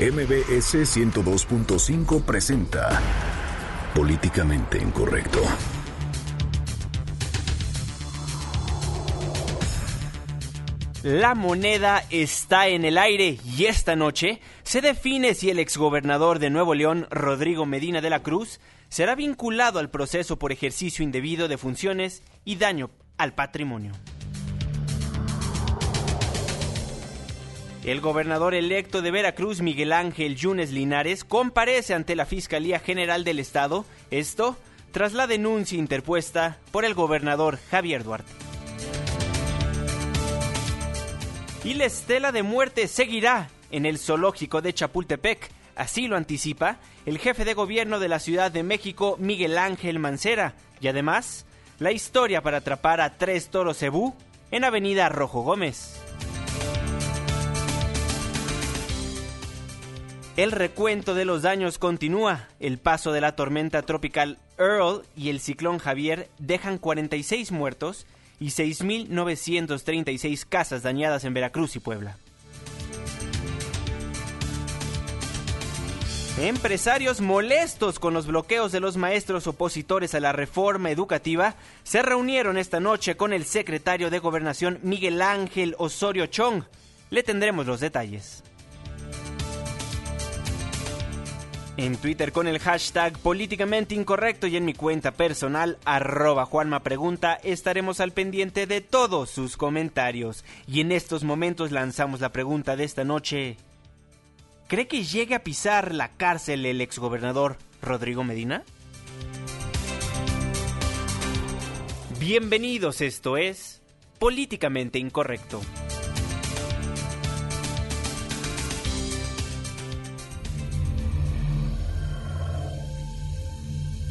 MBS 102.5 presenta Políticamente Incorrecto. La moneda está en el aire y esta noche se define si el exgobernador de Nuevo León, Rodrigo Medina de la Cruz, será vinculado al proceso por ejercicio indebido de funciones y daño al patrimonio. El gobernador electo de Veracruz, Miguel Ángel Yunes Linares, comparece ante la Fiscalía General del Estado, esto tras la denuncia interpuesta por el gobernador Javier Duarte. Y la estela de muerte seguirá en el zoológico de Chapultepec, así lo anticipa el jefe de gobierno de la Ciudad de México, Miguel Ángel Mancera, y además la historia para atrapar a tres toros cebú en Avenida Rojo Gómez. El recuento de los daños continúa. El paso de la tormenta tropical Earl y el ciclón Javier dejan 46 muertos y 6.936 casas dañadas en Veracruz y Puebla. Empresarios molestos con los bloqueos de los maestros opositores a la reforma educativa se reunieron esta noche con el secretario de Gobernación Miguel Ángel Osorio Chong. Le tendremos los detalles. En Twitter con el hashtag políticamente incorrecto y en mi cuenta personal arroba Juanma Pregunta estaremos al pendiente de todos sus comentarios. Y en estos momentos lanzamos la pregunta de esta noche. ¿Cree que llegue a pisar la cárcel el exgobernador Rodrigo Medina? Bienvenidos, esto es Políticamente Incorrecto.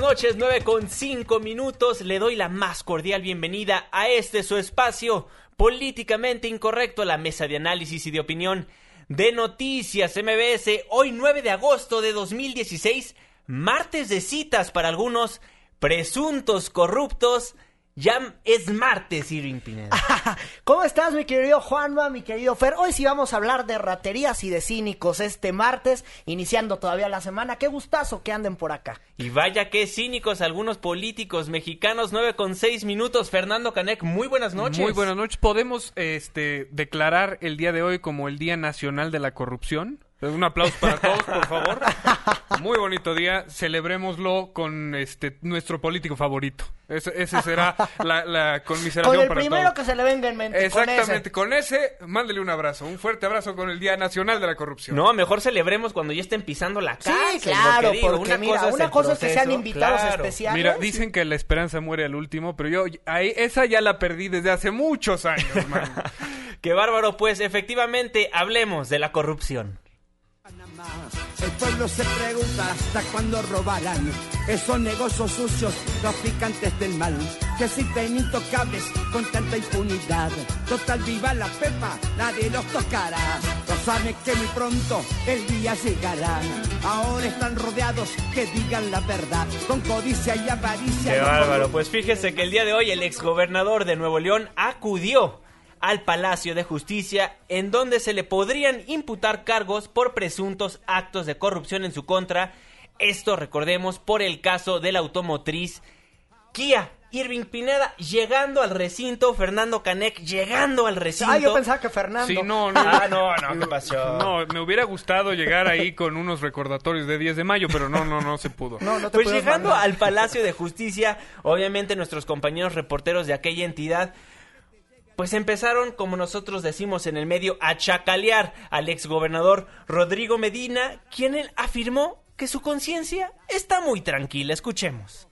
Noches, 9 con 5 minutos. Le doy la más cordial bienvenida a este su espacio políticamente incorrecto, la mesa de análisis y de opinión de Noticias MBS. Hoy 9 de agosto de 2016, martes de citas para algunos presuntos corruptos ya es martes, Irving Pineda. ¿Cómo estás, mi querido Juanma, mi querido Fer? Hoy sí vamos a hablar de raterías y de cínicos este martes, iniciando todavía la semana. Qué gustazo que anden por acá. Y vaya qué cínicos algunos políticos mexicanos, nueve con seis minutos. Fernando Canec, muy buenas noches. Muy buenas noches. ¿Podemos este, declarar el día de hoy como el Día Nacional de la Corrupción? Un aplauso para todos, por favor. Muy bonito día. Celebrémoslo con este nuestro político favorito. Ese, será la, la conmiseración con el primero que se le venga en mente. Exactamente. Con ese. mándele un abrazo. Un fuerte abrazo con el Día Nacional de la Corrupción. No, mejor celebremos cuando ya estén pisando la cárcel. Sí, claro. porque, una cosa, es, cosa que sean invitados especiales. Mira, dicen que la esperanza muere al último, pero yo ahí, esa ya la perdí desde hace muchos años, Qué bárbaro. Pues efectivamente, hablemos de la corrupción. El pueblo se pregunta hasta cuándo robarán esos negocios sucios, traficantes del mal, que existen intocables con tanta impunidad. Total, viva la pepa, nadie los tocará. No saben que muy pronto el día llegará. Ahora están rodeados, que digan la verdad, con codicia y avaricia. Qué bárbaro, pues fíjese que el día de hoy el exgobernador de Nuevo León acudió al Palacio de Justicia, en donde se le podrían imputar cargos por presuntos actos de corrupción en su contra. Esto, recordemos, por el caso de la automotriz Kia. Irving Pineda llegando al recinto, Fernando Canek llegando al recinto. Ah, yo pensaba que Fernando. Sí, no, no. Ah, no, no, ¿qué pasó? No, me hubiera gustado llegar ahí con unos recordatorios de 10 de mayo, pero no, no, no se pudo. No, no te pues llegando al Palacio de Justicia, obviamente nuestros compañeros reporteros de aquella entidad pues empezaron, como nosotros decimos en el medio, a chacalear al exgobernador Rodrigo Medina, quien él afirmó que su conciencia está muy tranquila. Escuchemos.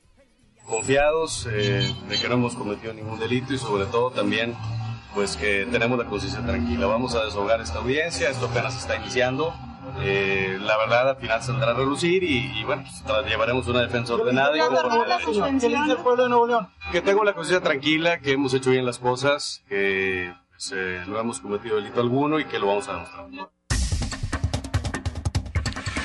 Confiados eh, de que no hemos cometido ningún delito y sobre todo también pues que tenemos la conciencia tranquila. Vamos a deshogar esta audiencia, esto apenas está iniciando. Eh, la verdad al final saldrá a relucir y, bueno, pues, llevaremos una defensa ordenada. Y que tengo la conciencia tranquila, que hemos hecho bien las cosas, que pues, eh, no hemos cometido delito alguno y que lo vamos a demostrar.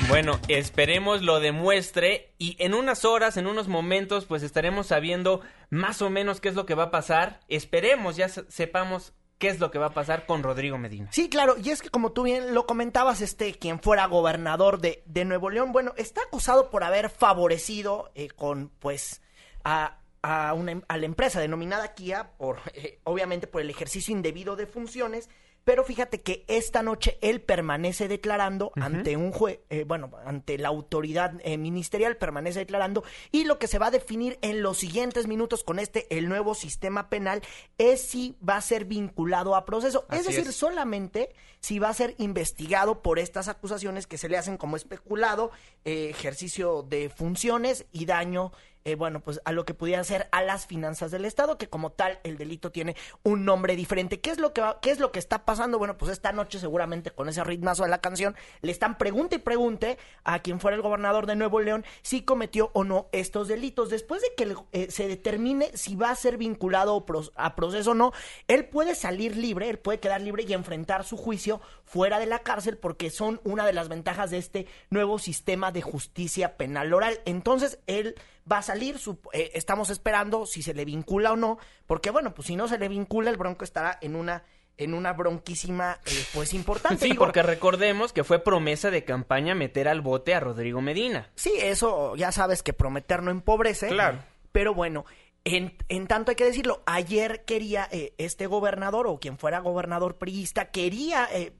Bueno, esperemos lo demuestre y en unas horas, en unos momentos, pues estaremos sabiendo más o menos qué es lo que va a pasar. Esperemos ya sepamos qué es lo que va a pasar con Rodrigo Medina. Sí, claro, y es que como tú bien lo comentabas, este, quien fuera gobernador de, de Nuevo León, bueno, está acusado por haber favorecido eh, con, pues, a, a, una, a la empresa denominada Kia, por, eh, obviamente por el ejercicio indebido de funciones, pero fíjate que esta noche él permanece declarando ante un juez, eh, bueno, ante la autoridad eh, ministerial, permanece declarando. Y lo que se va a definir en los siguientes minutos con este, el nuevo sistema penal, es si va a ser vinculado a proceso. es decir, solamente si va a ser investigado por estas acusaciones que se le hacen como especulado, eh, ejercicio de funciones y daño eh, bueno, pues a lo que pudiera ser a las finanzas del Estado, que como tal el delito tiene un nombre diferente. ¿Qué es lo que qué es lo que está pasando? Bueno, pues esta noche seguramente con ese ritmazo de la canción le están pregunte y pregunte a quien fuera el gobernador de Nuevo León si cometió o no estos delitos. Después de que eh, se determine si va a ser vinculado a proceso o no, él puede salir libre, él puede quedar libre y enfrentar su juicio fuera de la cárcel porque son una de las ventajas de este nuevo sistema de justicia penal oral. Entonces, él va a salir, eh, estamos esperando si se le vincula o no, porque bueno, pues si no se le vincula, el Bronco estará en una en una bronquísima, eh, pues importante. Sí, porque recordemos que fue promesa de campaña meter al bote a Rodrigo Medina. Sí, eso ya sabes que prometer no empobrece. Claro. Pero bueno, en, en, tanto hay que decirlo, ayer quería eh, este gobernador o quien fuera gobernador priista, quería eh,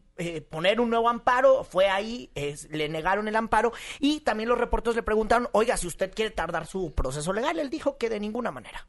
poner un nuevo amparo, fue ahí, le negaron el amparo y también los reporteros le preguntaron, oiga, si usted quiere tardar su proceso legal, él dijo que de ninguna manera.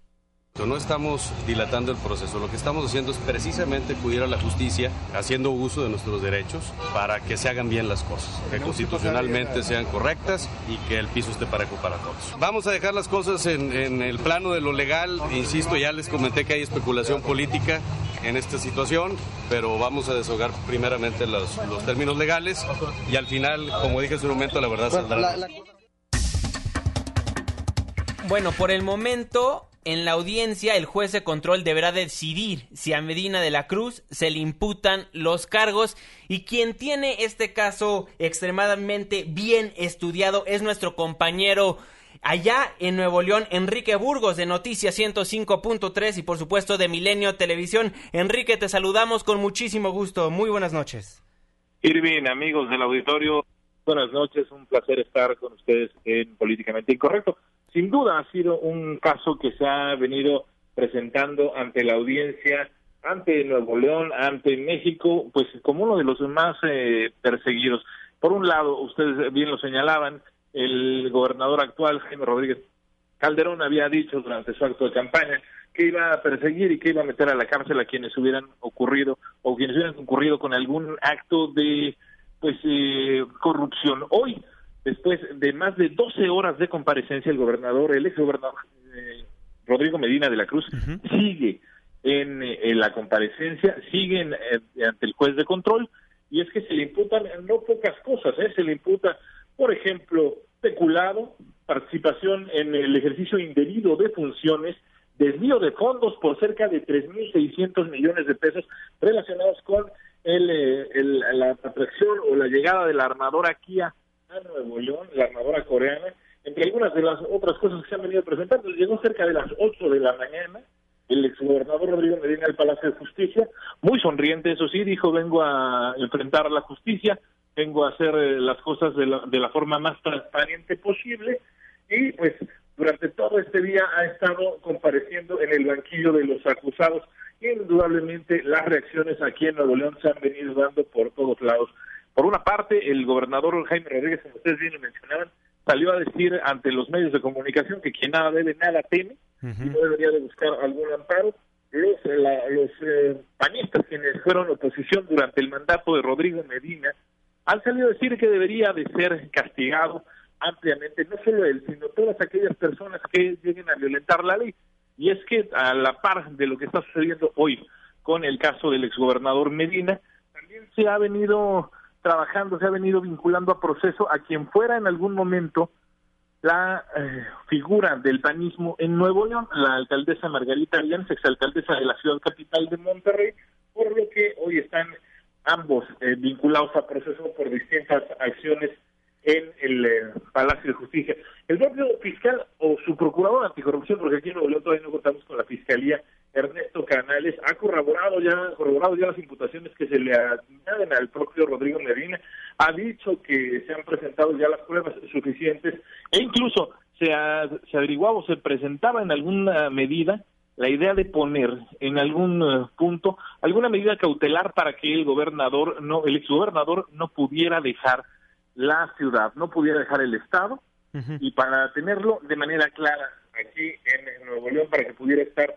No estamos dilatando el proceso, lo que estamos haciendo es precisamente acudir a la justicia haciendo uso de nuestros derechos para que se hagan bien las cosas, que constitucionalmente sean correctas y que el piso esté parejo para todos. Vamos a dejar las cosas en, en el plano de lo legal, insisto, ya les comenté que hay especulación política en esta situación, pero vamos a deshogar primeramente los, los términos legales y al final, como dije hace un momento, la verdad saldrá. Bueno, por el momento en la audiencia, el juez de control deberá decidir si a Medina de la Cruz se le imputan los cargos y quien tiene este caso extremadamente bien estudiado es nuestro compañero allá en Nuevo León, Enrique Burgos de Noticias 105.3 y por supuesto de Milenio Televisión. Enrique, te saludamos con muchísimo gusto. Muy buenas noches. Irving, amigos del auditorio, buenas noches. Un placer estar con ustedes en Políticamente Incorrecto sin duda ha sido un caso que se ha venido presentando ante la audiencia, ante Nuevo León, ante México, pues como uno de los más eh, perseguidos. Por un lado, ustedes bien lo señalaban, el gobernador actual, Jaime Rodríguez Calderón, había dicho durante su acto de campaña que iba a perseguir y que iba a meter a la cárcel a quienes hubieran ocurrido o quienes hubieran ocurrido con algún acto de pues eh, corrupción. Hoy después de más de 12 horas de comparecencia, el gobernador, el ex gobernador eh, Rodrigo Medina de la Cruz, sigue en, eh, la comparecencia, sigue eh, ante el juez de control, y es que se le imputan no pocas cosas, se le imputa, por ejemplo, peculado, participación en el ejercicio indebido de funciones, desvío de fondos por cerca de 3.600 millones de pesos relacionados con el, la atracción o la llegada de la armadora Kia Nuevo León, la armadora coreana, entre algunas de las otras cosas que se han venido presentando. Llegó cerca de las 8 de la mañana el exgobernador Rodrigo Medina al Palacio de Justicia, muy sonriente, eso sí, dijo, vengo a enfrentar a la justicia, vengo a hacer eh, las cosas de la, de la forma más transparente posible y pues durante todo este día ha estado compareciendo en el banquillo de los acusados. Indudablemente las reacciones aquí en Nuevo León se han venido dando por todos lados. Por una parte, el gobernador Jaime Rodríguez, como ustedes bien lo mencionaban, salió a decir ante los medios de comunicación que quien nada debe, nada teme, y no debería de buscar algún amparo. Los, los eh, panistas quienes fueron oposición durante el mandato de Rodrigo Medina han salido a decir que debería de ser castigado ampliamente, no solo él, sino todas aquellas personas que lleguen a violentar la ley. Y es que a la par de lo que está sucediendo hoy con el caso del exgobernador Medina, también se ha venido trabajando, se ha venido vinculando a proceso a quien fuera en algún momento la eh, figura del panismo en Nuevo León, la alcaldesa Margarita Arias, exalcaldesa de la ciudad capital de Monterrey, por lo que hoy están ambos eh, vinculados a proceso por distintas acciones en el eh, Palacio de Justicia. El propio fiscal o su procurador anticorrupción, porque aquí en Nuevo León todavía no contamos con la fiscalía, Ernesto Canales, ha corroborado ya, corroborado ya las imputaciones que se le añaden al propio Rodrigo Medina, ha dicho que se han presentado ya las pruebas suficientes e incluso se, ha, se averiguaba o se presentaba en alguna medida la idea de poner en algún eh, punto alguna medida cautelar para que el gobernador no el exgobernador no pudiera dejar la ciudad, no pudiera dejar el estado y para tenerlo de manera clara aquí en Nuevo León para que pudiera estar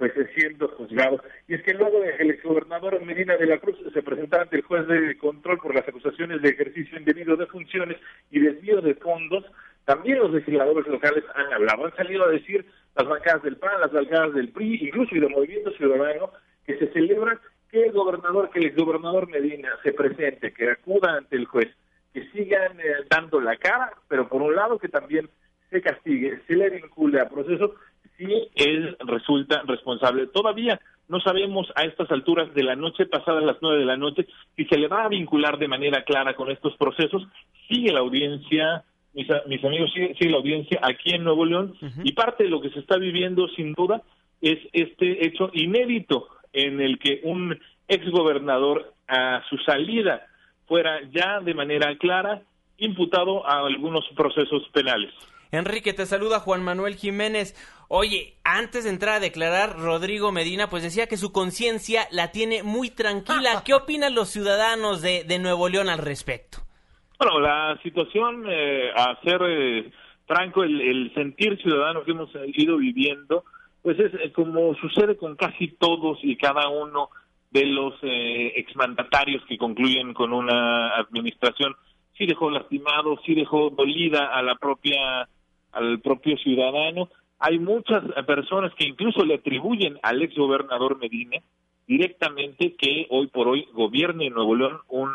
pues siendo juzgado. Y es que luego el exgobernador Medina de la Cruz se presentara ante el juez de control por las acusaciones de ejercicio indebido de funciones y desvío de fondos, también los legisladores locales han hablado, han salido a decir las bancadas del PAN, las bancadas del PRI, incluso y del Movimiento Ciudadano, que se celebra que el gobernador, que el exgobernador Medina se presente, que acuda ante el juez que sigan eh, dando la cara, pero por un lado que también se castigue, se le vincule a proceso si él resulta responsable. Todavía no sabemos a estas alturas de la noche, pasada las nueve de la noche, si se le va a vincular de manera clara con estos procesos. Sigue la audiencia, mis, mis amigos, sigue, sigue, la audiencia aquí en Nuevo León y parte de lo que se está viviendo sin duda es este hecho inédito en el que un exgobernador a su salida fuera ya de manera clara imputado a algunos procesos penales. Enrique, te saluda Juan Manuel Jiménez. Oye, antes de entrar a declarar, Rodrigo Medina pues decía que su conciencia la tiene muy tranquila. ¿Qué opinan los ciudadanos de, de Nuevo León al respecto? Bueno, la situación, eh, a ser eh, franco, el, el, sentir ciudadano que hemos ido viviendo, pues es eh, como sucede con casi todos y cada uno de los eh, exmandatarios que concluyen con una administración sí dejó lastimado, sí dejó dolida a la propia al propio ciudadano. Hay muchas personas que incluso le atribuyen al ex gobernador Medina directamente que hoy por hoy gobierne en Nuevo León un,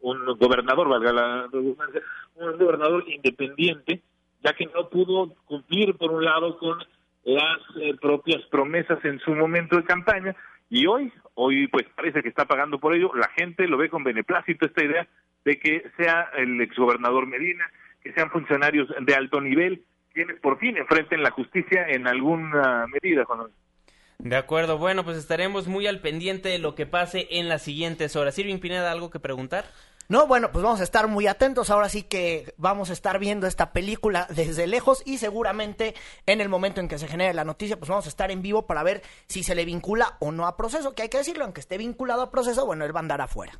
un gobernador, valga la redundancia, un gobernador independiente, ya que no pudo cumplir por un lado con las eh, propias promesas en su momento de campaña y hoy, hoy pues parece que está pagando por ello, la gente lo ve con beneplácito esta idea de que sea el exgobernador Medina, que sean funcionarios de alto nivel quienes por fin enfrenten la justicia en alguna medida. De acuerdo, bueno, pues estaremos muy al pendiente de lo que pase en las siguientes horas. Sirvin Pineda, ¿algo que preguntar? No, bueno, pues vamos a estar muy atentos. Ahora sí que vamos a estar viendo esta película desde lejos y seguramente en el momento en que se genere la noticia, pues vamos a estar en vivo para ver si se le vincula o no a proceso. Que hay que decirlo, aunque esté vinculado a proceso, bueno, él va a andar afuera.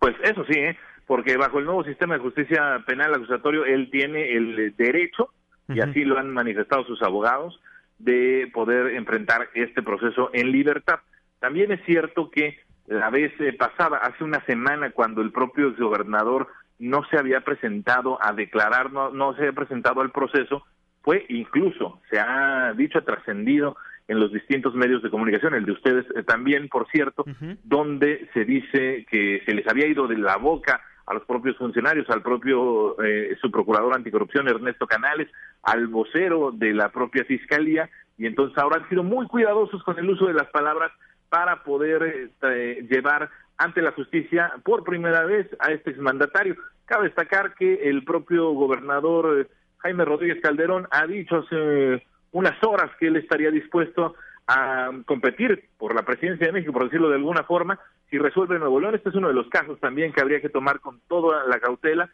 Pues eso sí, ¿eh? porque bajo el nuevo sistema de justicia penal acusatorio, él tiene el derecho, y así lo han manifestado sus abogados, de poder enfrentar este proceso en libertad. También es cierto que la vez eh, pasada, hace una semana, cuando el propio gobernador no se había presentado a declarar, no, no se había presentado al proceso, fue incluso, se ha dicho, trascendido en los distintos medios de comunicación, el de ustedes eh, también, por cierto, donde se dice que se les había ido de la boca a los propios funcionarios, al propio eh, su procurador anticorrupción Ernesto Canales, al vocero de la propia fiscalía, y entonces ahora han sido muy cuidadosos con el uso de las palabras para poder eh, llevar ante la justicia por primera vez a este exmandatario. Cabe destacar que el propio gobernador eh, Jaime Rodríguez Calderón ha dicho hace unas horas que él estaría dispuesto a competir por la presidencia de México, por decirlo de alguna forma, si resuelve Nuevo León. Este es uno de los casos también que habría que tomar con toda la cautela,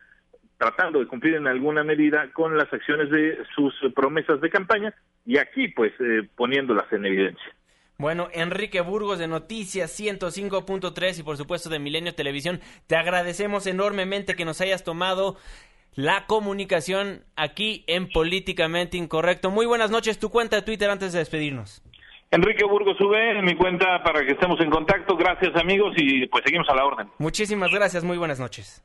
tratando de cumplir en alguna medida con las acciones de sus promesas de campaña y aquí pues eh, poniéndolas en evidencia. Bueno, Enrique Burgos de Noticias 105.3 y por supuesto de Milenio Televisión, te agradecemos enormemente que nos hayas tomado la comunicación aquí en Políticamente Incorrecto. Muy buenas noches, tu cuenta de Twitter antes de despedirnos. Enrique Burgos sube en mi cuenta para que estemos en contacto. Gracias amigos y pues seguimos a la orden. Muchísimas gracias, muy buenas noches.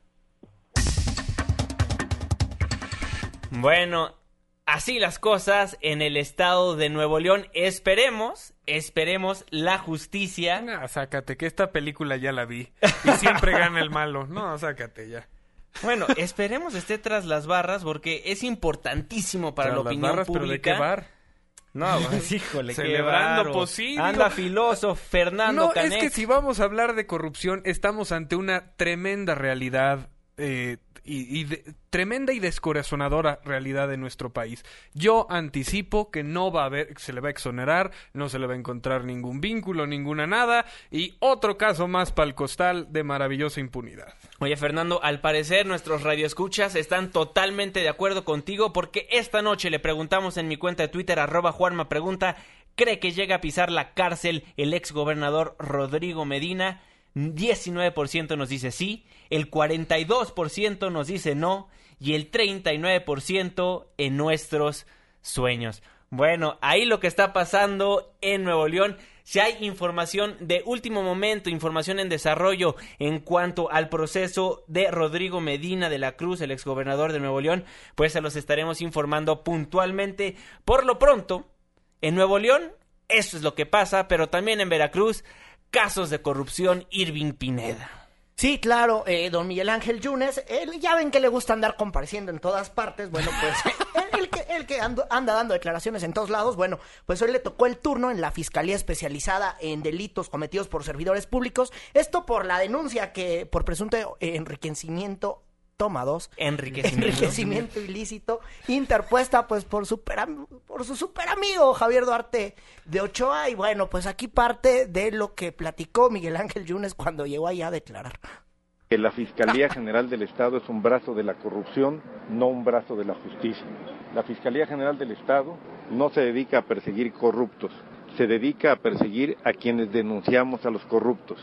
Bueno, así las cosas en el estado de Nuevo León. Esperemos, esperemos la justicia. No, sácate, que esta película ya la vi. Y siempre gana el malo. No, sácate ya. Bueno, esperemos esté tras las barras porque es importantísimo para Tras la las opinión barras, pero ¿de qué pública. bar? No, pues, híjole, Celebrando posible. Anda filoso Fernando No, Canet. es que si vamos a hablar de corrupción, estamos ante una tremenda realidad eh, y, y de- tremenda y descorazonadora realidad de nuestro país. Yo anticipo que no va a haber, se le va a exonerar, no se le va a encontrar ningún vínculo, ninguna nada, y otro caso más para el costal de maravillosa impunidad. Oye, Fernando, al parecer nuestros radioescuchas están totalmente de acuerdo contigo porque esta noche le preguntamos en mi cuenta de Twitter, arroba Juanma Pregunta, ¿cree que llega a pisar la cárcel el ex gobernador Rodrigo Medina? 19% nos dice sí, el 42% nos dice no y el 39% en nuestros sueños. Bueno, ahí lo que está pasando en Nuevo León. Si hay información de último momento, información en desarrollo en cuanto al proceso de Rodrigo Medina de la Cruz, el exgobernador de Nuevo León, pues se los estaremos informando puntualmente. Por lo pronto, en Nuevo León, eso es lo que pasa, pero también en Veracruz, casos de corrupción Irving Pineda. Sí, claro, eh, don Miguel Ángel Yunes, él ya ven que le gusta andar compareciendo en todas partes, bueno, pues él, él que, él que ando- anda dando declaraciones en todos lados, bueno, pues hoy le tocó el turno en la Fiscalía Especializada en Delitos Cometidos por Servidores Públicos, esto por la denuncia que por presunto enriquecimiento, toma dos, Enriquecimiento. enriquecimiento ilícito interpuesta pues por super por su super amigo Javier Duarte de Ochoa y bueno pues aquí parte de lo que platicó Miguel Ángel Yunes cuando llegó allá a declarar. que la Fiscalía General del Estado es un brazo de la corrupción, no un brazo de la justicia. La Fiscalía General del Estado no se dedica a perseguir corruptos, se dedica a perseguir a quienes denunciamos a los corruptos.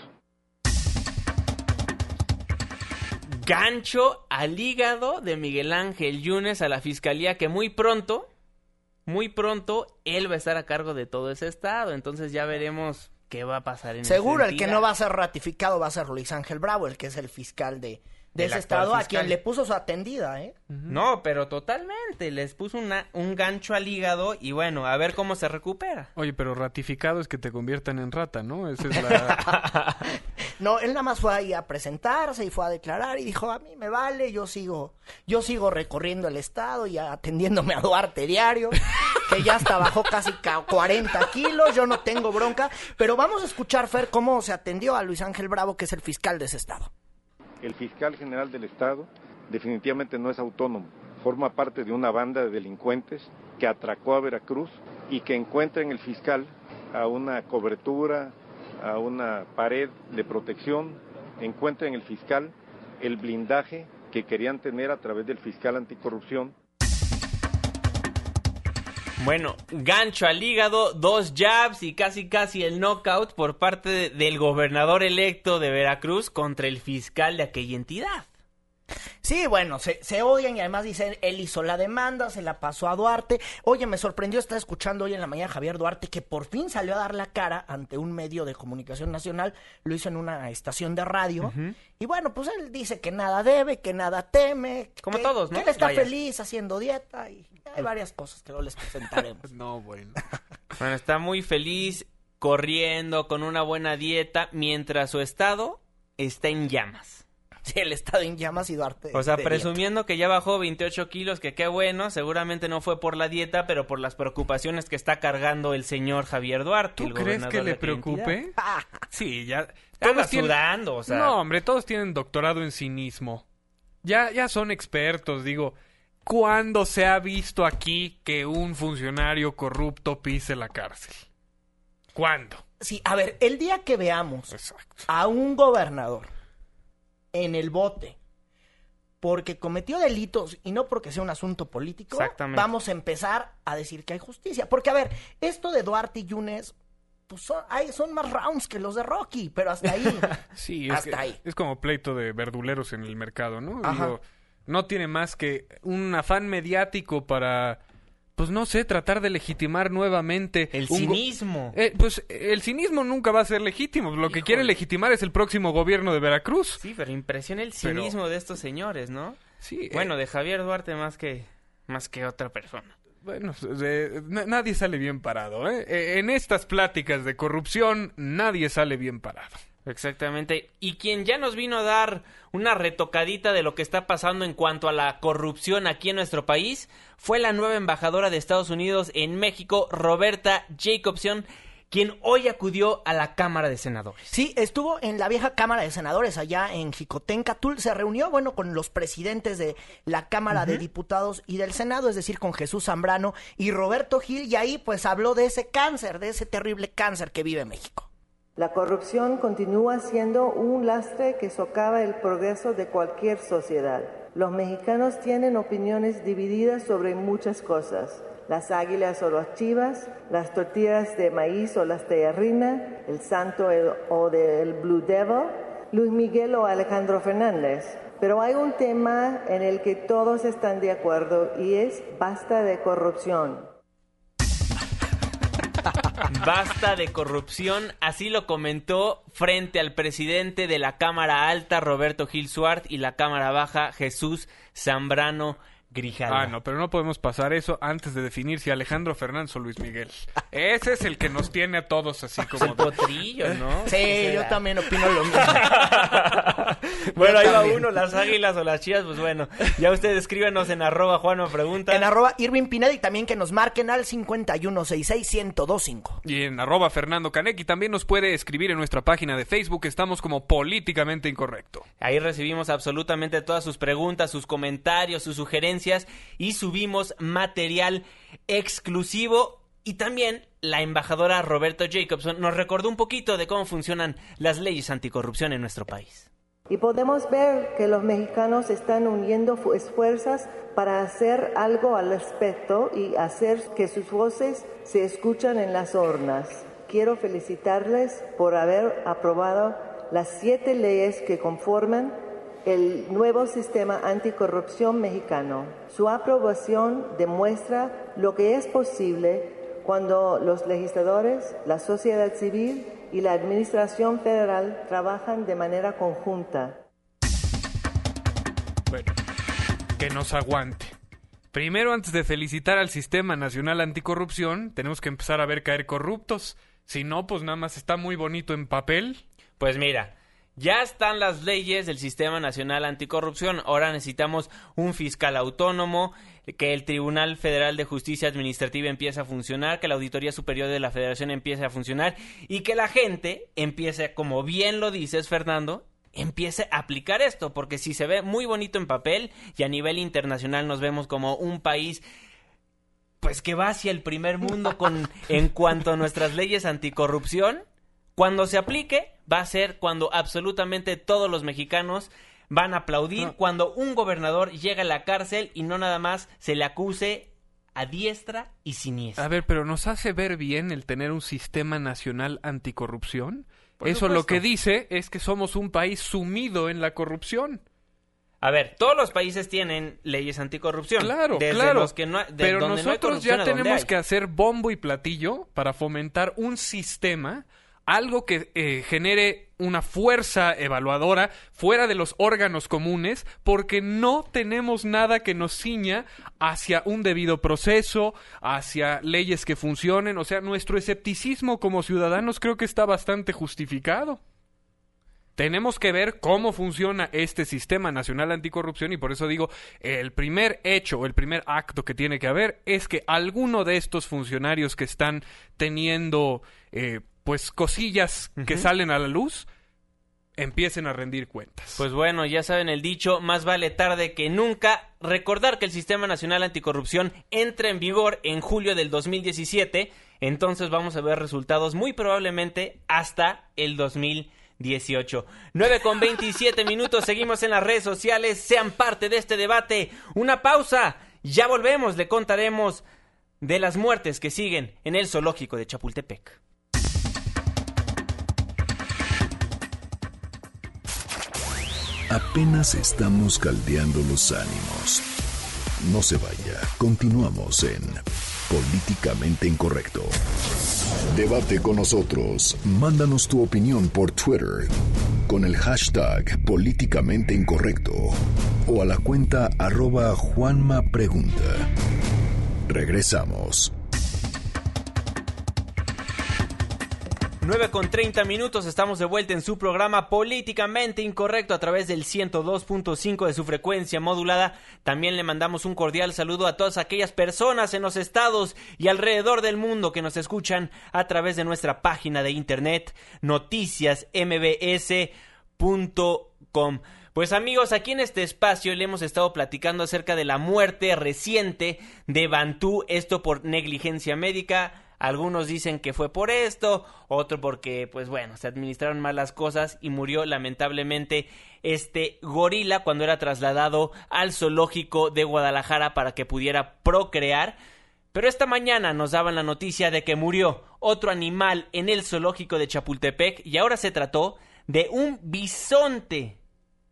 Gancho al hígado de Miguel Ángel Yunes a la fiscalía que muy pronto, muy pronto, él va a estar a cargo de todo ese estado. Entonces ya veremos qué va a pasar en Seguro el que no va a ser ratificado va a ser Luis Ángel Bravo, el que es el fiscal de, de ese estado, a quien le puso su atendida, ¿eh? No, pero totalmente. Les puso una, un gancho al hígado y bueno, a ver cómo se recupera. Oye, pero ratificado es que te conviertan en rata, ¿no? Esa es la... No, él nada más fue ahí a presentarse y fue a declarar y dijo, a mí me vale, yo sigo, yo sigo recorriendo el estado y atendiéndome a Duarte diario, que ya hasta bajó casi ca- 40 kilos, yo no tengo bronca, pero vamos a escuchar, Fer, cómo se atendió a Luis Ángel Bravo, que es el fiscal de ese estado. El fiscal general del Estado definitivamente no es autónomo, forma parte de una banda de delincuentes que atracó a Veracruz y que encuentra en el fiscal a una cobertura, a una pared de protección, encuentra en el fiscal el blindaje que querían tener a través del fiscal anticorrupción Bueno, gancho al hígado, dos jabs y casi casi el knockout por parte de- del gobernador electo de Veracruz contra el fiscal de aquella entidad. Sí, bueno, se, se odian y además dicen, él hizo la demanda, se la pasó a Duarte. Oye, me sorprendió estar escuchando hoy en la mañana a Javier Duarte que por fin salió a dar la cara ante un medio de comunicación nacional, lo hizo en una estación de radio. Y bueno, pues él dice que nada debe, que nada teme. Como que- todos, ¿no? Que él está Vaya. feliz haciendo dieta y hay varias cosas que no les presentaremos. No, bueno. Bueno, está muy feliz, corriendo, con una buena dieta, mientras su estado está en llamas. Sí, el estado en llamas y Duarte. O sea, de presumiendo que ya bajó 28 kilos, que qué bueno, seguramente no fue por la dieta, pero por las preocupaciones que está cargando el señor Javier Duarte. ¿Tú el crees gobernador que de le preocupe? Sí, ya. Anda tienen- sudando, o sea. No, hombre, todos tienen doctorado en cinismo. Ya, ya son expertos, digo. ¿Cuándo se ha visto aquí que un funcionario corrupto pise la cárcel? ¿Cuándo? Sí, a ver, el día que veamos Exacto. a un gobernador en el bote porque cometió delitos y no porque sea un asunto político, vamos a empezar a decir que hay justicia. Porque, a ver, esto de Duarte y Yunes, pues son, hay- son más rounds que los de Rocky, pero hasta ahí. Sí, es, Hasta que- ahí. es como pleito de verduleros en el mercado, ¿no? Digo, no tiene más que un afán mediático para, pues no sé, tratar de legitimar nuevamente El cinismo. Eh, pues el cinismo nunca va a ser legítimo. Lo que quiere legitimar es el próximo gobierno de Veracruz. Sí, pero impresiona el Pero- cinismo de estos señores, ¿no? Sí, eh, Bueno, de Javier Duarte más que más que otra persona. Bueno, nadie sale bien parado, ¿eh? Eh, En estas pláticas de corrupción, nadie sale bien parado. Exactamente. Y quien ya nos vino a dar una retocadita de lo que está pasando en cuanto a la corrupción aquí en nuestro país fue la nueva embajadora de Estados Unidos en México, Roberta Jacobson, quien hoy acudió a la Cámara de Senadores. Sí, estuvo en la vieja Cámara de Senadores allá en Jicotencatul. Se reunió, bueno, con los presidentes de la Cámara de Diputados y del Senado, es decir, con Jesús Zambrano y Roberto Gil, y ahí pues habló de ese cáncer, de ese terrible cáncer que vive México. La corrupción continúa siendo un lastre que socava el progreso de cualquier sociedad. Los mexicanos tienen opiniones divididas sobre muchas cosas. Las águilas o las chivas, las tortillas de maíz o las de harina, el santo o del Blue Devil, Luis Miguel o Alejandro Fernández. Pero hay un tema en el que todos están de acuerdo y es basta de corrupción. Basta de corrupción, así lo comentó frente al presidente de la Cámara Alta, Roberto Gil Suart, y la Cámara Baja, Jesús Zambrano Grijalva. Ah, no, pero no podemos pasar eso antes de definir si Alejandro Fernández o Luis Miguel. Ese es el que nos tiene a todos así como... El potrillo, ¿no? Sí, yo también opino lo mismo. Bueno, ahí va uno, las águilas o las chivas, pues bueno, ya ustedes escríbanos en arroba Juanma Pregunta. En arroba Irving Pineda y también que nos marquen al 5166125. Y en arroba Fernando Canecki también nos puede escribir en nuestra página de Facebook. Estamos como políticamente incorrecto. Ahí recibimos absolutamente todas sus preguntas, sus comentarios, sus sugerencias y subimos material exclusivo. Y también la embajadora Roberto Jacobson nos recordó un poquito de cómo funcionan las leyes anticorrupción en nuestro país. Y podemos ver que los mexicanos están uniendo fu- esfuerzos para hacer algo al respecto y hacer que sus voces se escuchan en las urnas. Quiero felicitarles por haber aprobado las siete leyes que conforman el nuevo sistema anticorrupción mexicano. Su aprobación demuestra lo que es posible cuando los legisladores, la sociedad civil y la Administración Federal trabajan de manera conjunta. Bueno, que nos aguante. Primero, antes de felicitar al Sistema Nacional Anticorrupción, tenemos que empezar a ver caer corruptos. Si no, pues nada más está muy bonito en papel. Pues mira, ya están las leyes del Sistema Nacional Anticorrupción. Ahora necesitamos un fiscal autónomo, que el Tribunal Federal de Justicia Administrativa empiece a funcionar, que la Auditoría Superior de la Federación empiece a funcionar y que la gente empiece, como bien lo dices, Fernando, empiece a aplicar esto, porque si se ve muy bonito en papel y a nivel internacional nos vemos como un país pues que va hacia el primer mundo con en cuanto a nuestras leyes anticorrupción, cuando se aplique va a ser cuando absolutamente todos los mexicanos van a aplaudir cuando un gobernador llega a la cárcel y no nada más se le acuse a diestra y siniestra. A ver, pero ¿nos hace ver bien el tener un Sistema Nacional Anticorrupción? Por Eso lo que dice es que somos un país sumido en la corrupción. A ver, todos los países tienen leyes anticorrupción. Claro, desde claro. Los que no, de Pero donde no hay nosotros ya tenemos que hacer bombo y platillo para fomentar un sistema, algo que eh, genere una fuerza evaluadora fuera de los órganos comunes, porque no tenemos nada que nos ciña hacia un debido proceso, hacia leyes que funcionen. O sea, nuestro escepticismo como ciudadanos creo que está bastante justificado. Tenemos que ver cómo funciona este sistema nacional anticorrupción y por eso digo, el primer hecho el primer acto que tiene que haber es que alguno de estos funcionarios que están teniendo eh, pues cosillas que salen a la luz empiecen a rendir cuentas. Pues bueno, ya saben el dicho, más vale tarde que nunca. Recordar que el Sistema Nacional Anticorrupción entra en vigor en julio del 2017, entonces vamos a ver resultados muy probablemente hasta el 2018. 9 con 27 minutos, seguimos en las redes sociales, sean parte de este debate. Una pausa, ya volvemos, le contaremos de las muertes que siguen en el zoológico de Chapultepec. Apenas estamos caldeando los ánimos. No se vaya, continuamos en Políticamente Incorrecto. Debate con nosotros, mándanos tu opinión por Twitter con el hashtag Políticamente Incorrecto o a la cuenta arroba. Regresamos. 9 con 30 minutos, estamos de vuelta en su programa Políticamente Incorrecto a través del 102.5 de su frecuencia modulada. También le mandamos un cordial saludo a todas aquellas personas en los estados y alrededor del mundo que nos escuchan a través de nuestra página de internet noticiasmbs.com. Pues amigos, aquí en este espacio le hemos estado platicando acerca de la muerte reciente de Bantú, esto por negligencia médica algunos dicen que fue por esto, otro porque, pues bueno, se administraron mal las cosas y murió lamentablemente este gorila cuando era trasladado al zoológico de Guadalajara para que pudiera procrear. Pero esta mañana nos daban la noticia de que murió otro animal en el zoológico de Chapultepec y ahora se trató de un bisonte.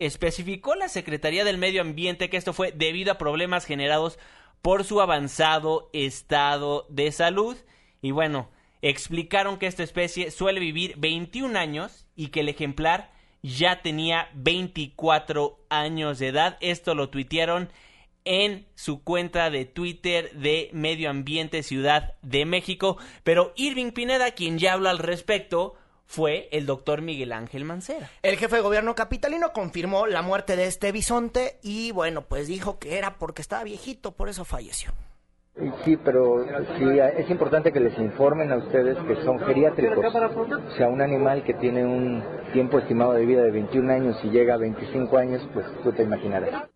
Especificó la Secretaría del Medio Ambiente que esto fue debido a problemas generados por su avanzado estado de salud. Y bueno, explicaron que esta especie suele vivir 21 años y que el ejemplar ya tenía 24 años de edad. Esto lo tuitearon en su cuenta de Twitter de Medio Ambiente Ciudad de México. Pero Irving Pineda, quien ya habla al respecto, fue el doctor Miguel Ángel Mancera. El jefe de gobierno capitalino confirmó la muerte de este bisonte y bueno, pues dijo que era porque estaba viejito, por eso falleció. Sí, pero sí, es importante que les informen a ustedes que son geriátricos. O sea, un animal que tiene un tiempo estimado de vida de 21 años y llega a 25 años, pues tú te imaginarás.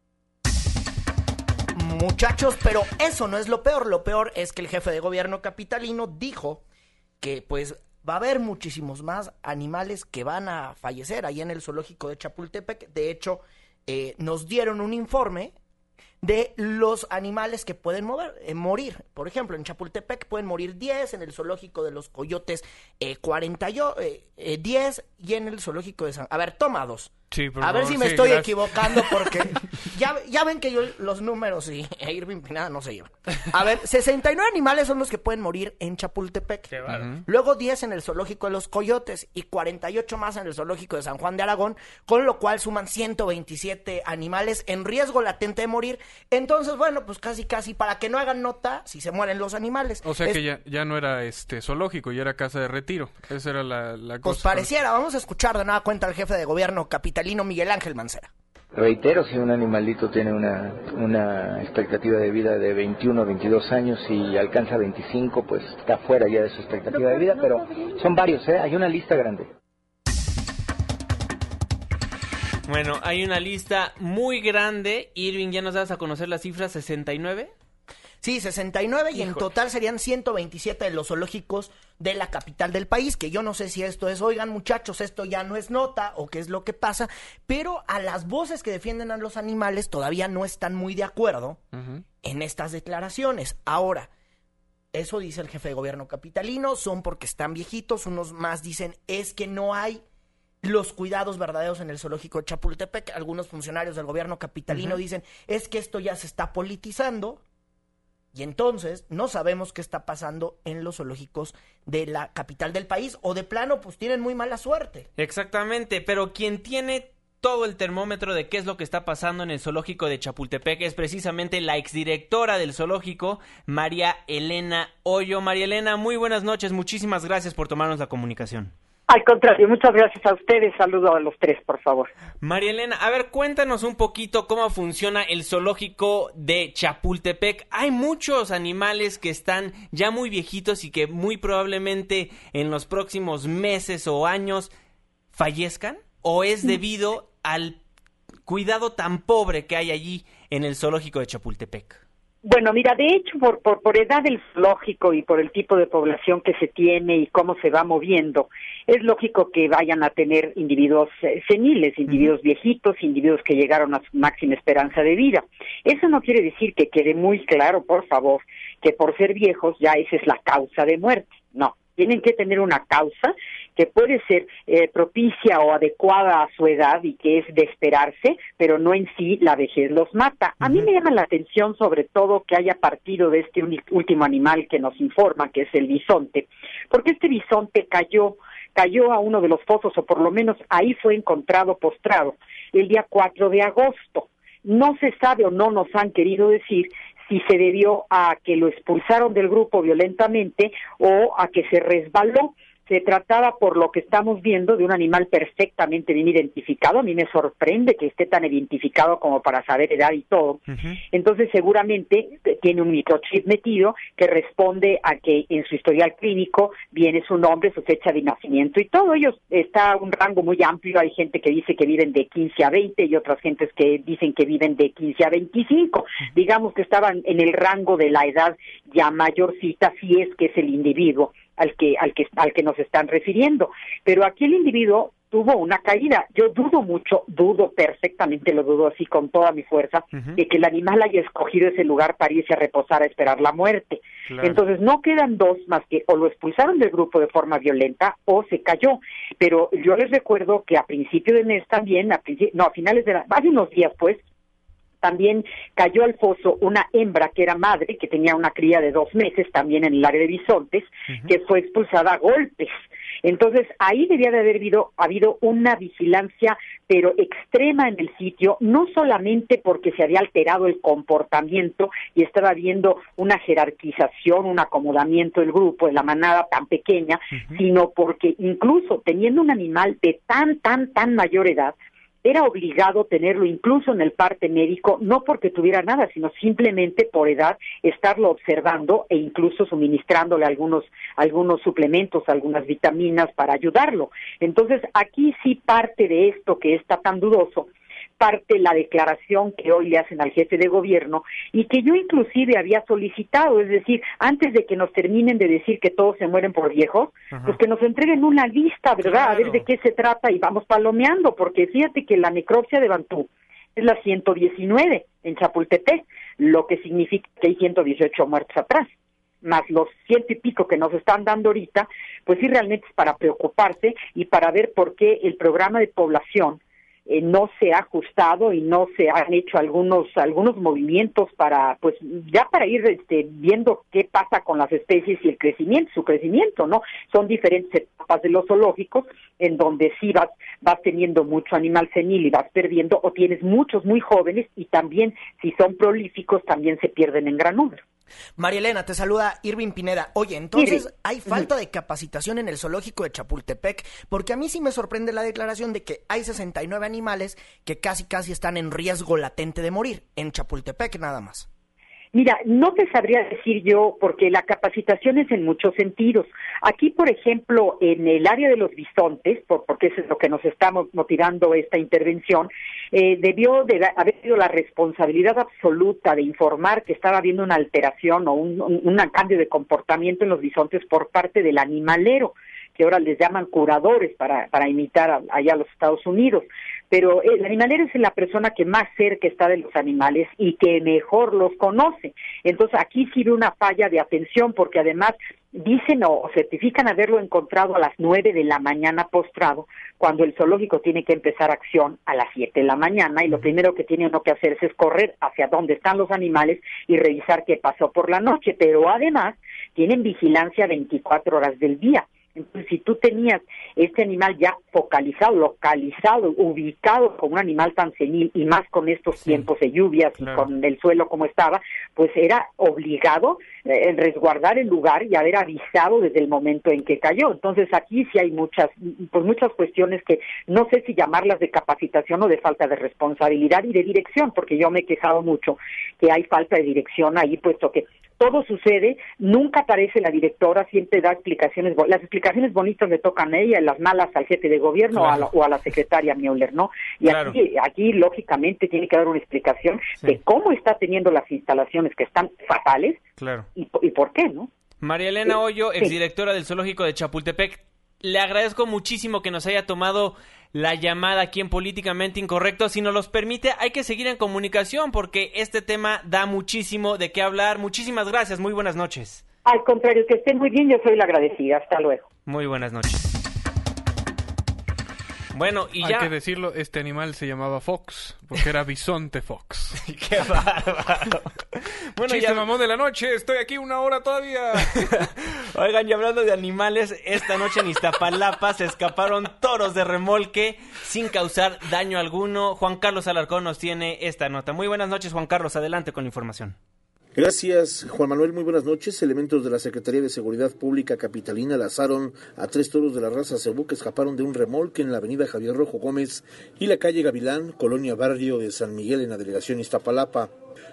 Muchachos, pero eso no es lo peor. Lo peor es que el jefe de gobierno capitalino dijo que pues va a haber muchísimos más animales que van a fallecer ahí en el zoológico de Chapultepec. De hecho, eh, nos dieron un informe de los animales que pueden mover, eh, morir. Por ejemplo, en Chapultepec pueden morir 10, en el zoológico de los coyotes eh, 40 yo, eh, 10 eh, y en el zoológico de San... A ver, toma dos. a ver si me estoy equivocando porque ya, ya ven que yo los números y e Irving Pinada no se llevan. A ver, 69 animales son los que pueden morir en Chapultepec. Luego 10 en el zoológico de los Coyotes y 48 más en el zoológico de San Juan de Aragón, con lo cual suman 127 animales en riesgo latente de morir. Entonces, bueno, pues casi casi para que no hagan nota si se mueren los animales. O sea que ya, ya no era este zoológico, ya era casa de retiro. Esa era la, la pues cosa. Pues pareciera, vamos a escuchar de nueva cuenta al jefe de gobierno capitalino Miguel Ángel Mancera. Reitero, si un animalito tiene una, una expectativa de vida de 21 o 22 años y alcanza 25, pues está fuera ya de su expectativa de vida, pero son varios, ¿eh? Hay una lista grande. Bueno, hay una lista muy grande. Irving, ¿ya nos das a conocer la cifra 69? Sí, 69 y en total serían 127 de los zoológicos de la capital del país, que yo no sé si esto es, oigan muchachos, esto ya no es nota o qué es lo que pasa, pero a las voces que defienden a los animales todavía no están muy de acuerdo en estas declaraciones. Ahora, eso dice el jefe de gobierno capitalino, son porque están viejitos, unos más dicen es que no hay los cuidados verdaderos en el zoológico de Chapultepec. Algunos funcionarios del gobierno capitalino dicen es que esto ya se está politizando. Y entonces no sabemos qué está pasando en los zoológicos de la capital del país o de plano pues tienen muy mala suerte. Exactamente, pero quien tiene todo el termómetro de qué es lo que está pasando en el zoológico de Chapultepec es precisamente la exdirectora del zoológico, María Elena Hoyo. María Elena, muy buenas noches, muchísimas gracias por tomarnos la comunicación. Al contrario, muchas gracias a ustedes. Saludo a los tres, por favor. María Elena, a ver, cuéntanos un poquito cómo funciona el zoológico de Chapultepec. Hay muchos animales que están ya muy viejitos y que muy probablemente en los próximos meses o años fallezcan. ¿O es debido al cuidado tan pobre que hay allí en el zoológico de Chapultepec? Bueno, mira, de hecho, por, por, por edad del zoológico y por el tipo de población que se tiene y cómo se va moviendo, es lógico que vayan a tener individuos eh, seniles, individuos viejitos, individuos que llegaron a su máxima esperanza de vida. Eso no quiere decir que quede muy claro, por favor, que por ser viejos ya esa es la causa de muerte. No, tienen que tener una causa que puede ser eh, propicia o adecuada a su edad y que es de esperarse, pero no en sí la vejez los mata. A mí me llama la atención sobre todo que haya partido de este último animal que nos informa, que es el bisonte, porque este bisonte cayó cayó a uno de los fosos, o por lo menos ahí fue encontrado postrado, el día 4 de agosto. No se sabe o no nos han querido decir si se debió a que lo expulsaron del grupo violentamente o a que se resbaló se trataba, por lo que estamos viendo, de un animal perfectamente bien identificado. A mí me sorprende que esté tan identificado como para saber edad y todo. Entonces, seguramente tiene un microchip metido que responde a que en su historial clínico viene su nombre, su fecha de nacimiento y todo. Ellos está un rango muy amplio. Hay gente que dice que viven de 15 a 20 y otras gentes que dicen que viven de 15 a 25. Digamos que estaban en el rango de la edad ya mayorcita, si es que es el individuo al que, al que, al que nos están refiriendo. Pero aquí el individuo tuvo una caída. Yo dudo mucho, dudo perfectamente, lo dudo así con toda mi fuerza, de que el animal haya escogido ese lugar para irse a reposar a esperar la muerte. Entonces no quedan dos más que o lo expulsaron del grupo de forma violenta o se cayó. Pero yo les recuerdo que a principio de mes también, a no, a finales de la, hace unos días pues, también cayó al foso una hembra que era madre, que tenía una cría de dos meses, también en el área de Bisontes, que fue expulsada a golpes. Entonces, ahí debía de haber habido, habido una vigilancia, pero extrema en el sitio, no solamente porque se había alterado el comportamiento y estaba habiendo una jerarquización, un acomodamiento del grupo, de la manada tan pequeña, sino porque incluso teniendo un animal de tan, tan, tan mayor edad, era obligado tenerlo incluso en el parte médico, no porque tuviera nada, sino simplemente por edad, estarlo observando e incluso suministrándole algunos, algunos suplementos, algunas vitaminas para ayudarlo. Entonces, aquí sí parte de esto que está tan dudoso parte la declaración que hoy le hacen al jefe de gobierno y que yo inclusive había solicitado, es decir, antes de que nos terminen de decir que todos se mueren por viejos, pues que nos entreguen una lista, ¿verdad? A ver de qué se trata y vamos palomeando, porque fíjate que la necropsia de Bantú es la 119 en Chapultepec, lo que significa que hay 118 muertos atrás más los ciento y pico que nos están dando ahorita, pues sí realmente es para preocuparse y para ver por qué el programa de población eh, no se ha ajustado y no se han hecho algunos algunos movimientos para pues ya para ir este, viendo qué pasa con las especies y el crecimiento su crecimiento no son diferentes etapas de los zoológicos en donde sí vas vas teniendo mucho animal senil y vas perdiendo o tienes muchos muy jóvenes y también si son prolíficos también se pierden en gran número María Elena, te saluda Irving Pineda. Oye, entonces hay falta de capacitación en el zoológico de Chapultepec, porque a mí sí me sorprende la declaración de que hay 69 animales que casi casi están en riesgo latente de morir, en Chapultepec nada más. Mira, no te sabría decir yo porque la capacitación es en muchos sentidos. Aquí, por ejemplo, en el área de los bisontes, porque eso es lo que nos está motivando esta intervención, eh, debió de haber sido la responsabilidad absoluta de informar que estaba habiendo una alteración o un, un cambio de comportamiento en los bisontes por parte del animalero que ahora les llaman curadores para, para imitar allá a los Estados Unidos pero el animalero es la persona que más cerca está de los animales y que mejor los conoce. Entonces aquí sí ve una falla de atención porque además dicen o certifican haberlo encontrado a las nueve de la mañana postrado, cuando el zoológico tiene que empezar acción a las siete de la mañana y lo primero que tiene uno que hacer es correr hacia donde están los animales y revisar qué pasó por la noche, pero además tienen vigilancia 24 horas del día. Entonces, si tú tenías este animal ya focalizado, localizado, ubicado como un animal tan senil y más con estos tiempos de lluvias y con el suelo como estaba, pues era obligado eh, resguardar el lugar y haber avisado desde el momento en que cayó. Entonces, aquí sí hay muchas, pues muchas cuestiones que no sé si llamarlas de capacitación o de falta de responsabilidad y de dirección, porque yo me he quejado mucho que hay falta de dirección ahí, puesto que todo sucede, nunca aparece la directora, siempre da explicaciones, las explicaciones bonitas le tocan a ella, las malas al jefe de gobierno o, a la, secretaria Müller, ¿no? Y aquí, aquí, lógicamente, tiene que dar una explicación de cómo está teniendo las instalaciones que están fatales y, por qué, ¿no? María Elena Hoyo, exdirectora del Zoológico de Chapultepec, le agradezco muchísimo que nos haya tomado la llamada aquí en Políticamente Incorrecto. Si nos los permite, hay que seguir en comunicación porque este tema da muchísimo de qué hablar. Muchísimas gracias, muy buenas noches. Al contrario, que estén muy bien, yo soy la agradecida. Hasta luego. Muy buenas noches. Bueno, y Hay ya... que decirlo, este animal se llamaba Fox, porque era bisonte Fox. ¡Qué bárbaro! bueno, Chiste ya... mamón de la noche, estoy aquí una hora todavía. Oigan, y hablando de animales, esta noche en Iztapalapa se escaparon toros de remolque sin causar daño alguno. Juan Carlos Alarcón nos tiene esta nota. Muy buenas noches, Juan Carlos, adelante con la información. Gracias, Juan Manuel. Muy buenas noches. Elementos de la Secretaría de Seguridad Pública Capitalina lazaron a tres toros de la raza cebú que escaparon de un remolque en la avenida Javier Rojo Gómez y la calle Gavilán, colonia barrio de San Miguel en la delegación Iztapalapa.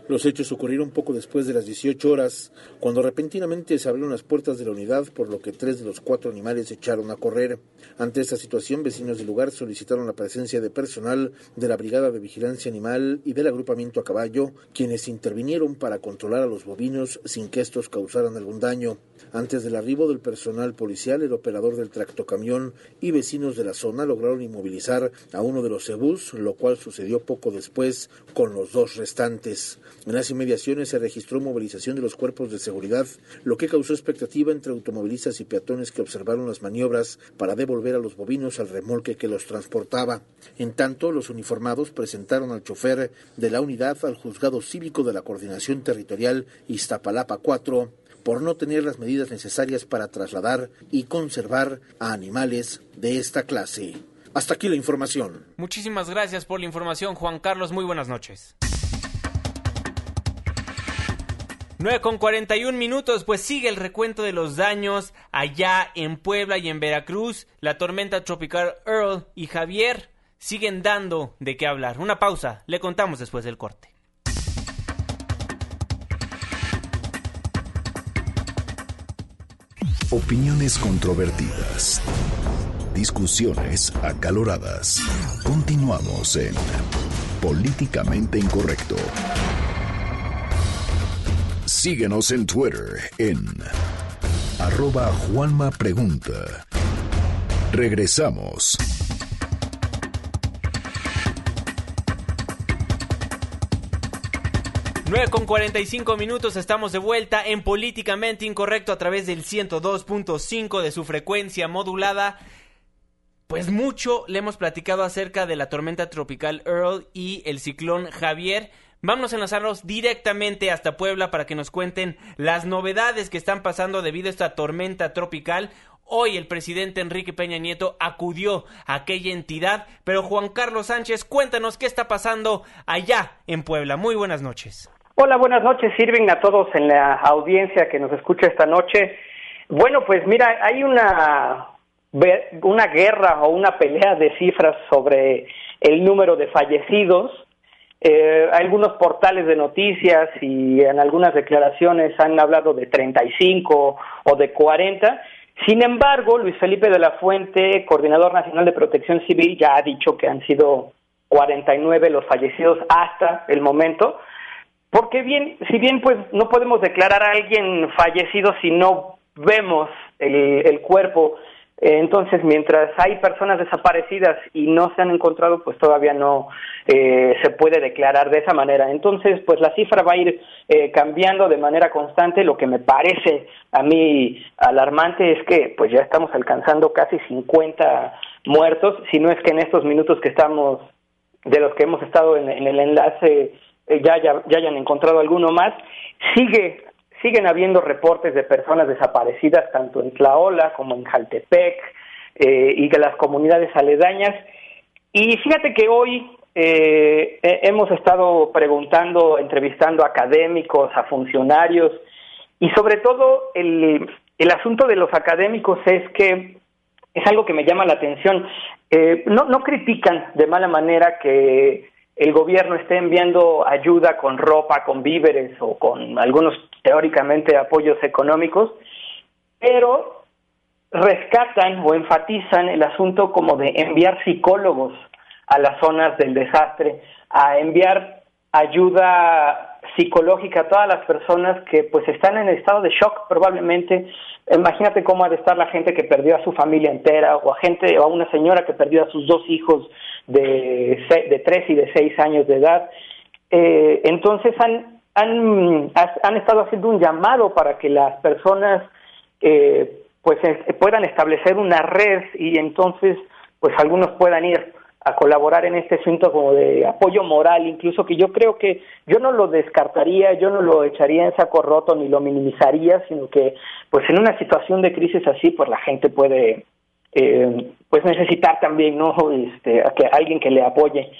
Los hechos ocurrieron poco después de las 18 horas, cuando repentinamente se abrieron las puertas de la unidad, por lo que tres de los cuatro animales se echaron a correr. Ante esta situación, vecinos del lugar solicitaron la presencia de personal de la Brigada de Vigilancia Animal y del agrupamiento a caballo, quienes intervinieron para controlar a los bovinos sin que estos causaran algún daño. Antes del arribo del personal policial, el operador del tractocamión y vecinos de la zona lograron inmovilizar a uno de los cebús, lo cual sucedió poco después con los dos restantes. En las inmediaciones se registró movilización de los cuerpos de seguridad, lo que causó expectativa entre automovilistas y peatones que observaron las maniobras para devolver a los bovinos al remolque que los transportaba. En tanto, los uniformados presentaron al chofer de la unidad al juzgado cívico de la Coordinación Territorial Iztapalapa 4 por no tener las medidas necesarias para trasladar y conservar a animales de esta clase. Hasta aquí la información. Muchísimas gracias por la información, Juan Carlos. Muy buenas noches. 9 con 41 minutos, pues sigue el recuento de los daños allá en Puebla y en Veracruz. La tormenta tropical Earl y Javier siguen dando de qué hablar. Una pausa, le contamos después del corte. Opiniones controvertidas. Discusiones acaloradas. Continuamos en Políticamente Incorrecto. Síguenos en Twitter en arroba Juanma Pregunta. Regresamos. 9 con 45 minutos, estamos de vuelta en Políticamente Incorrecto a través del 102.5 de su frecuencia modulada. Pues mucho le hemos platicado acerca de la tormenta tropical Earl y el ciclón Javier. Vamos a enlazarnos directamente hasta Puebla para que nos cuenten las novedades que están pasando debido a esta tormenta tropical. Hoy el presidente Enrique Peña Nieto acudió a aquella entidad, pero Juan Carlos Sánchez, cuéntanos qué está pasando allá en Puebla. Muy buenas noches. Hola, buenas noches. Sirven a todos en la audiencia que nos escucha esta noche. Bueno, pues mira, hay una una guerra o una pelea de cifras sobre el número de fallecidos eh, algunos portales de noticias y en algunas declaraciones han hablado de 35 o de 40. Sin embargo, Luis Felipe de la Fuente, coordinador nacional de protección civil, ya ha dicho que han sido 49 los fallecidos hasta el momento. Porque bien, si bien pues no podemos declarar a alguien fallecido si no vemos el, el cuerpo entonces, mientras hay personas desaparecidas y no se han encontrado, pues todavía no eh, se puede declarar de esa manera. Entonces, pues la cifra va a ir eh, cambiando de manera constante. Lo que me parece a mí alarmante es que pues ya estamos alcanzando casi 50 muertos, si no es que en estos minutos que estamos, de los que hemos estado en, el enlace, eh, ya, ya, ya hayan encontrado alguno más. Sigue siguen habiendo reportes de personas desaparecidas tanto en Tlaola como en Jaltepec eh, y de las comunidades aledañas. Y fíjate que hoy eh, hemos estado preguntando, entrevistando a académicos, a funcionarios, y sobre todo el, el asunto de los académicos es que es algo que me llama la atención. Eh, no, no critican de mala manera que el gobierno esté enviando ayuda con ropa, con víveres o con algunos teóricamente apoyos económicos, pero rescatan o enfatizan el asunto como de enviar psicólogos a las zonas del desastre, a enviar ayuda psicológica a todas las personas que pues están en estado de shock probablemente. Imagínate cómo ha de estar la gente que perdió a su familia entera o a gente o a una señora que perdió a sus dos hijos de, de tres y de seis años de edad. Eh, entonces han, han, han estado haciendo un llamado para que las personas eh, pues puedan establecer una red y entonces pues algunos puedan ir a colaborar en este asunto como de apoyo moral, incluso que yo creo que yo no lo descartaría, yo no lo echaría en saco roto ni lo minimizaría, sino que pues en una situación de crisis así pues la gente puede eh, pues necesitar también no este a que alguien que le apoye.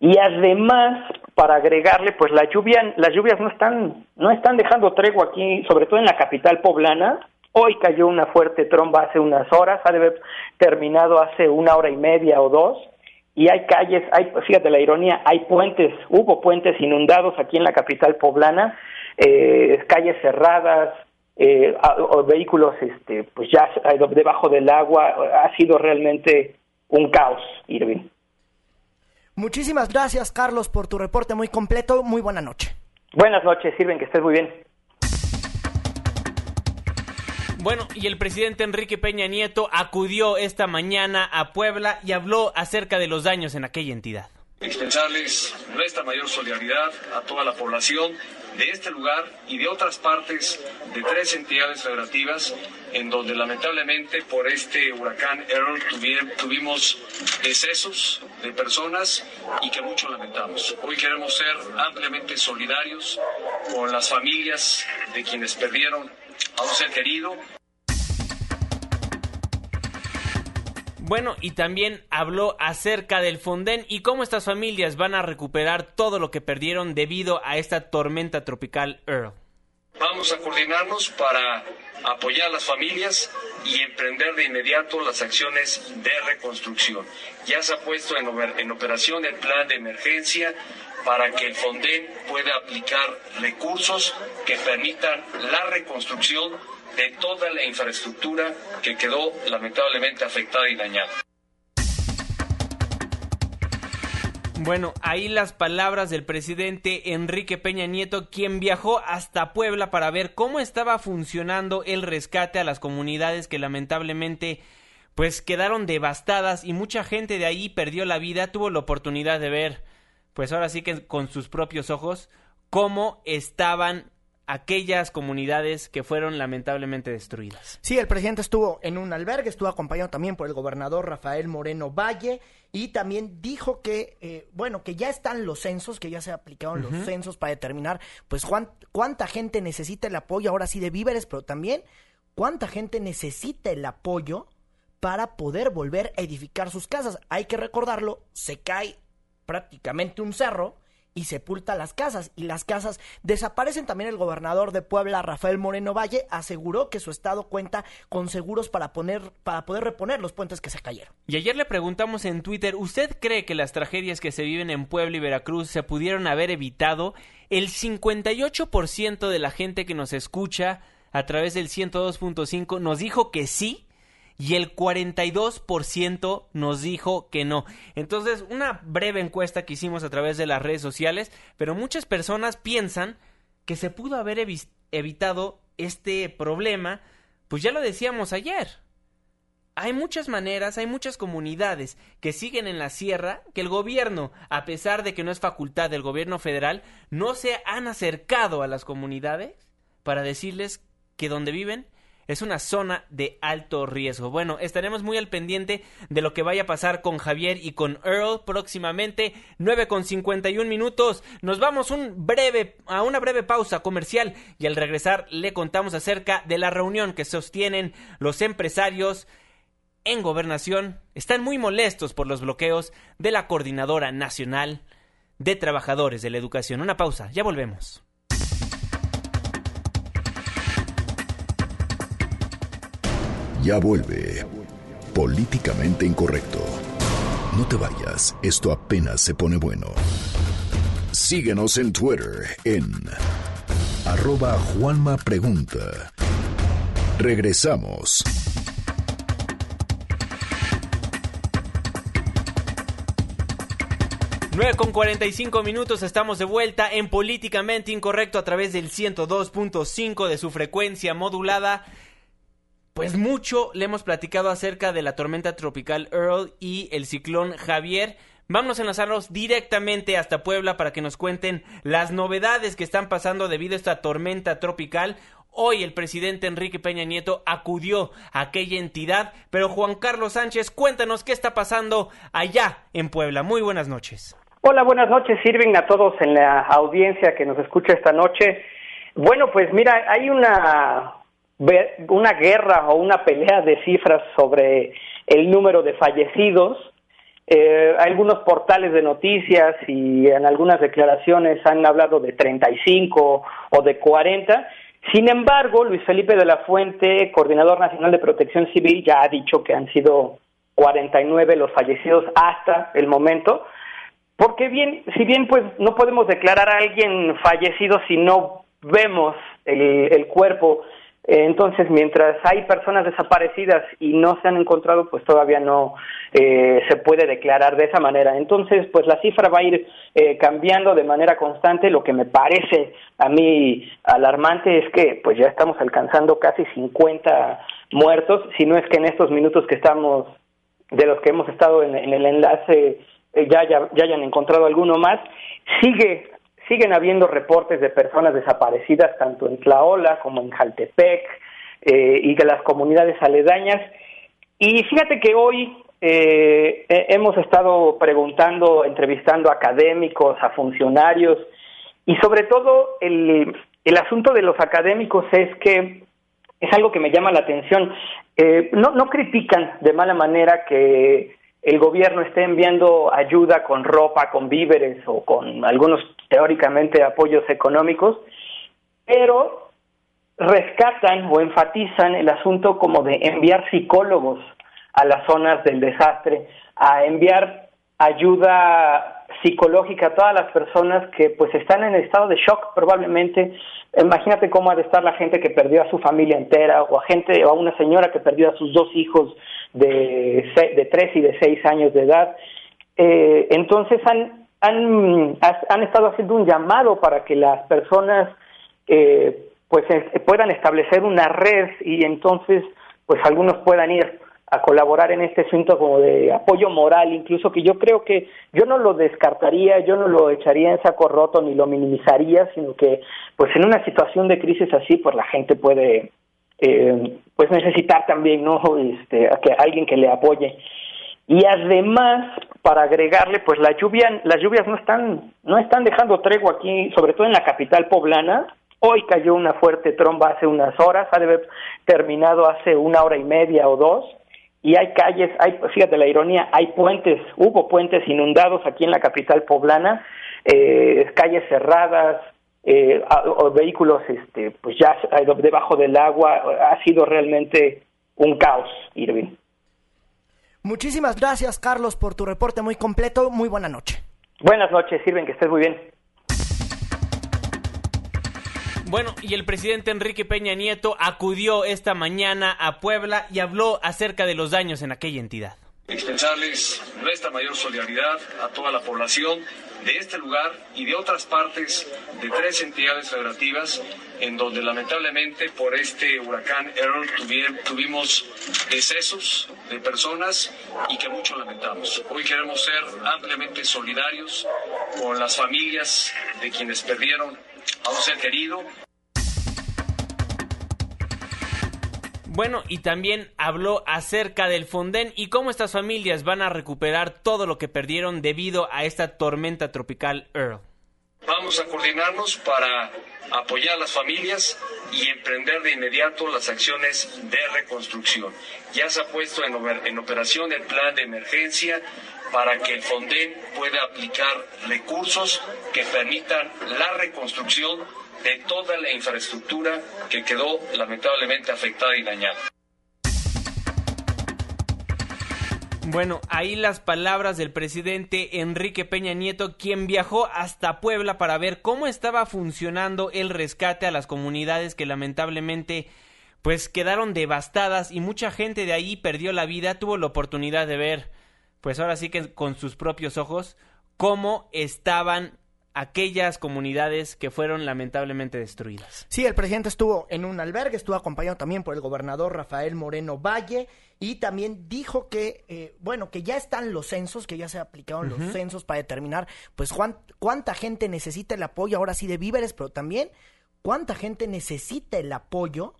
Y además para agregarle, pues la lluvia, las lluvias no están, no están dejando tregua aquí, sobre todo en la capital poblana. Hoy cayó una fuerte tromba hace unas horas, ha de haber terminado hace una hora y media o dos, y hay calles, hay, fíjate la ironía, hay puentes, hubo puentes inundados aquí en la capital poblana, eh, calles cerradas, eh, vehículos, este, pues ya debajo del agua, ha sido realmente un caos, Irving. Muchísimas gracias, Carlos, por tu reporte muy completo. Muy buena noche. Buenas noches, Sirven, que estés muy bien. Bueno, y el presidente Enrique Peña Nieto acudió esta mañana a Puebla y habló acerca de los daños en aquella entidad. Expresarles nuestra mayor solidaridad a toda la población de este lugar y de otras partes de tres entidades federativas en donde lamentablemente por este huracán Earl tuvimos decesos de personas y que mucho lamentamos. Hoy queremos ser ampliamente solidarios con las familias de quienes perdieron a un ser querido Bueno, y también habló acerca del Fonden y cómo estas familias van a recuperar todo lo que perdieron debido a esta tormenta tropical Earl. Vamos a coordinarnos para apoyar a las familias y emprender de inmediato las acciones de reconstrucción. Ya se ha puesto en, en operación el plan de emergencia para que el Fonden pueda aplicar recursos que permitan la reconstrucción de toda la infraestructura que quedó lamentablemente afectada y dañada. Bueno, ahí las palabras del presidente Enrique Peña Nieto, quien viajó hasta Puebla para ver cómo estaba funcionando el rescate a las comunidades que lamentablemente pues quedaron devastadas y mucha gente de ahí perdió la vida, tuvo la oportunidad de ver pues ahora sí que con sus propios ojos cómo estaban aquellas comunidades que fueron lamentablemente destruidas. Sí, el presidente estuvo en un albergue, estuvo acompañado también por el gobernador Rafael Moreno Valle y también dijo que, eh, bueno, que ya están los censos, que ya se aplicaron los censos para determinar, pues, cuánta gente necesita el apoyo, ahora sí de víveres, pero también cuánta gente necesita el apoyo para poder volver a edificar sus casas. Hay que recordarlo, se cae prácticamente un cerro y sepulta las casas. Y las casas desaparecen. También el gobernador de Puebla, Rafael Moreno Valle, aseguró que su estado cuenta con seguros para, poner, para poder reponer los puentes que se cayeron. Y ayer le preguntamos en Twitter, ¿usted cree que las tragedias que se viven en Puebla y Veracruz se pudieron haber evitado? El 58% de la gente que nos escucha a través del 102.5 nos dijo que sí y el 42% nos dijo que no. Entonces, una breve encuesta que hicimos a través de las redes sociales, pero muchas personas piensan que se pudo haber evitado este problema, pues ya lo decíamos ayer. Hay muchas maneras, hay muchas comunidades que siguen en la sierra que el gobierno, a pesar de que no es facultad del gobierno federal, no se han acercado a las comunidades para decirles que donde viven es una zona de alto riesgo. Bueno, estaremos muy al pendiente de lo que vaya a pasar con Javier y con Earl próximamente. 9 con 51 minutos. Nos vamos un breve, a una breve pausa comercial y al regresar le contamos acerca de la reunión que sostienen los empresarios en gobernación. Están muy molestos por los bloqueos de la Coordinadora Nacional de Trabajadores de la Educación. Una pausa, ya volvemos. Ya vuelve. Políticamente incorrecto. No te vayas, esto apenas se pone bueno. Síguenos en Twitter en arroba Juanma Pregunta. Regresamos. Con 45 minutos estamos de vuelta en Políticamente Incorrecto a través del 102.5 de su frecuencia modulada pues mucho le hemos platicado acerca de la tormenta tropical Earl y el ciclón Javier. Vamos a enlazarnos directamente hasta Puebla para que nos cuenten las novedades que están pasando debido a esta tormenta tropical. Hoy el presidente Enrique Peña Nieto acudió a aquella entidad, pero Juan Carlos Sánchez, cuéntanos qué está pasando allá en Puebla. Muy buenas noches. Hola, buenas noches. Sirven a todos en la audiencia que nos escucha esta noche. Bueno, pues mira, hay una una guerra o una pelea de cifras sobre el número de fallecidos. Eh, algunos portales de noticias y en algunas declaraciones han hablado de 35 o de 40. Sin embargo, Luis Felipe de la Fuente, coordinador nacional de protección civil, ya ha dicho que han sido 49 los fallecidos hasta el momento. Porque bien, si bien pues no podemos declarar a alguien fallecido si no vemos el, el cuerpo entonces, mientras hay personas desaparecidas y no se han encontrado, pues todavía no eh, se puede declarar de esa manera. Entonces, pues la cifra va a ir eh, cambiando de manera constante. Lo que me parece a mí alarmante es que pues ya estamos alcanzando casi 50 muertos, si no es que en estos minutos que estamos, de los que hemos estado en, el enlace, ya, ya, ya hayan encontrado alguno más. Sigue siguen habiendo reportes de personas desaparecidas tanto en Tlaola como en Jaltepec eh, y de las comunidades aledañas. Y fíjate que hoy eh, hemos estado preguntando, entrevistando a académicos, a funcionarios, y sobre todo el, el asunto de los académicos es que es algo que me llama la atención. Eh, no, no critican de mala manera que el gobierno esté enviando ayuda con ropa, con víveres o con algunos teóricamente apoyos económicos, pero rescatan o enfatizan el asunto como de enviar psicólogos a las zonas del desastre, a enviar ayuda psicológica a todas las personas que pues están en estado de shock probablemente. Imagínate cómo ha de estar la gente que perdió a su familia entera o a gente o a una señora que perdió a sus dos hijos de, de tres y de seis años de edad. Eh, entonces han, han, han estado haciendo un llamado para que las personas eh, pues puedan establecer una red y entonces pues algunos puedan ir a colaborar en este asunto como de apoyo moral, incluso que yo creo que yo no lo descartaría, yo no lo echaría en saco roto ni lo minimizaría, sino que pues en una situación de crisis así pues la gente puede eh, pues necesitar también no este a que alguien que le apoye. Y además para agregarle pues la lluvia las lluvias no están no están dejando tregua aquí sobre todo en la capital poblana. Hoy cayó una fuerte tromba hace unas horas ha de haber terminado hace una hora y media o dos y hay calles hay fíjate la ironía hay puentes hubo puentes inundados aquí en la capital poblana eh, calles cerradas eh, o vehículos este, pues ya debajo del agua, ha sido realmente un caos, Irving. Muchísimas gracias, Carlos, por tu reporte muy completo. Muy buena noche. Buenas noches, Irving, que estés muy bien. Bueno, y el presidente Enrique Peña Nieto acudió esta mañana a Puebla y habló acerca de los daños en aquella entidad. Expresarles nuestra mayor solidaridad a toda la población de este lugar y de otras partes de tres entidades federativas en donde lamentablemente por este huracán Earl tuvimos decesos de personas y que mucho lamentamos. Hoy queremos ser ampliamente solidarios con las familias de quienes perdieron a un ser querido Bueno, y también habló acerca del Fonden y cómo estas familias van a recuperar todo lo que perdieron debido a esta tormenta tropical Earl. Vamos a coordinarnos para apoyar a las familias y emprender de inmediato las acciones de reconstrucción. Ya se ha puesto en, operación el plan de emergencia para que el Fonden pueda aplicar recursos que permitan la reconstrucción de toda la infraestructura que quedó lamentablemente afectada y dañada. Bueno, ahí las palabras del presidente Enrique Peña Nieto, quien viajó hasta Puebla para ver cómo estaba funcionando el rescate a las comunidades que lamentablemente pues quedaron devastadas y mucha gente de ahí perdió la vida, tuvo la oportunidad de ver pues ahora sí que con sus propios ojos cómo estaban aquellas comunidades que fueron lamentablemente destruidas. Sí, el presidente estuvo en un albergue, estuvo acompañado también por el gobernador Rafael Moreno Valle y también dijo que, eh, bueno, que ya están los censos, que ya se aplicaron los censos para determinar, pues, cuánta gente necesita el apoyo, ahora sí, de víveres, pero también cuánta gente necesita el apoyo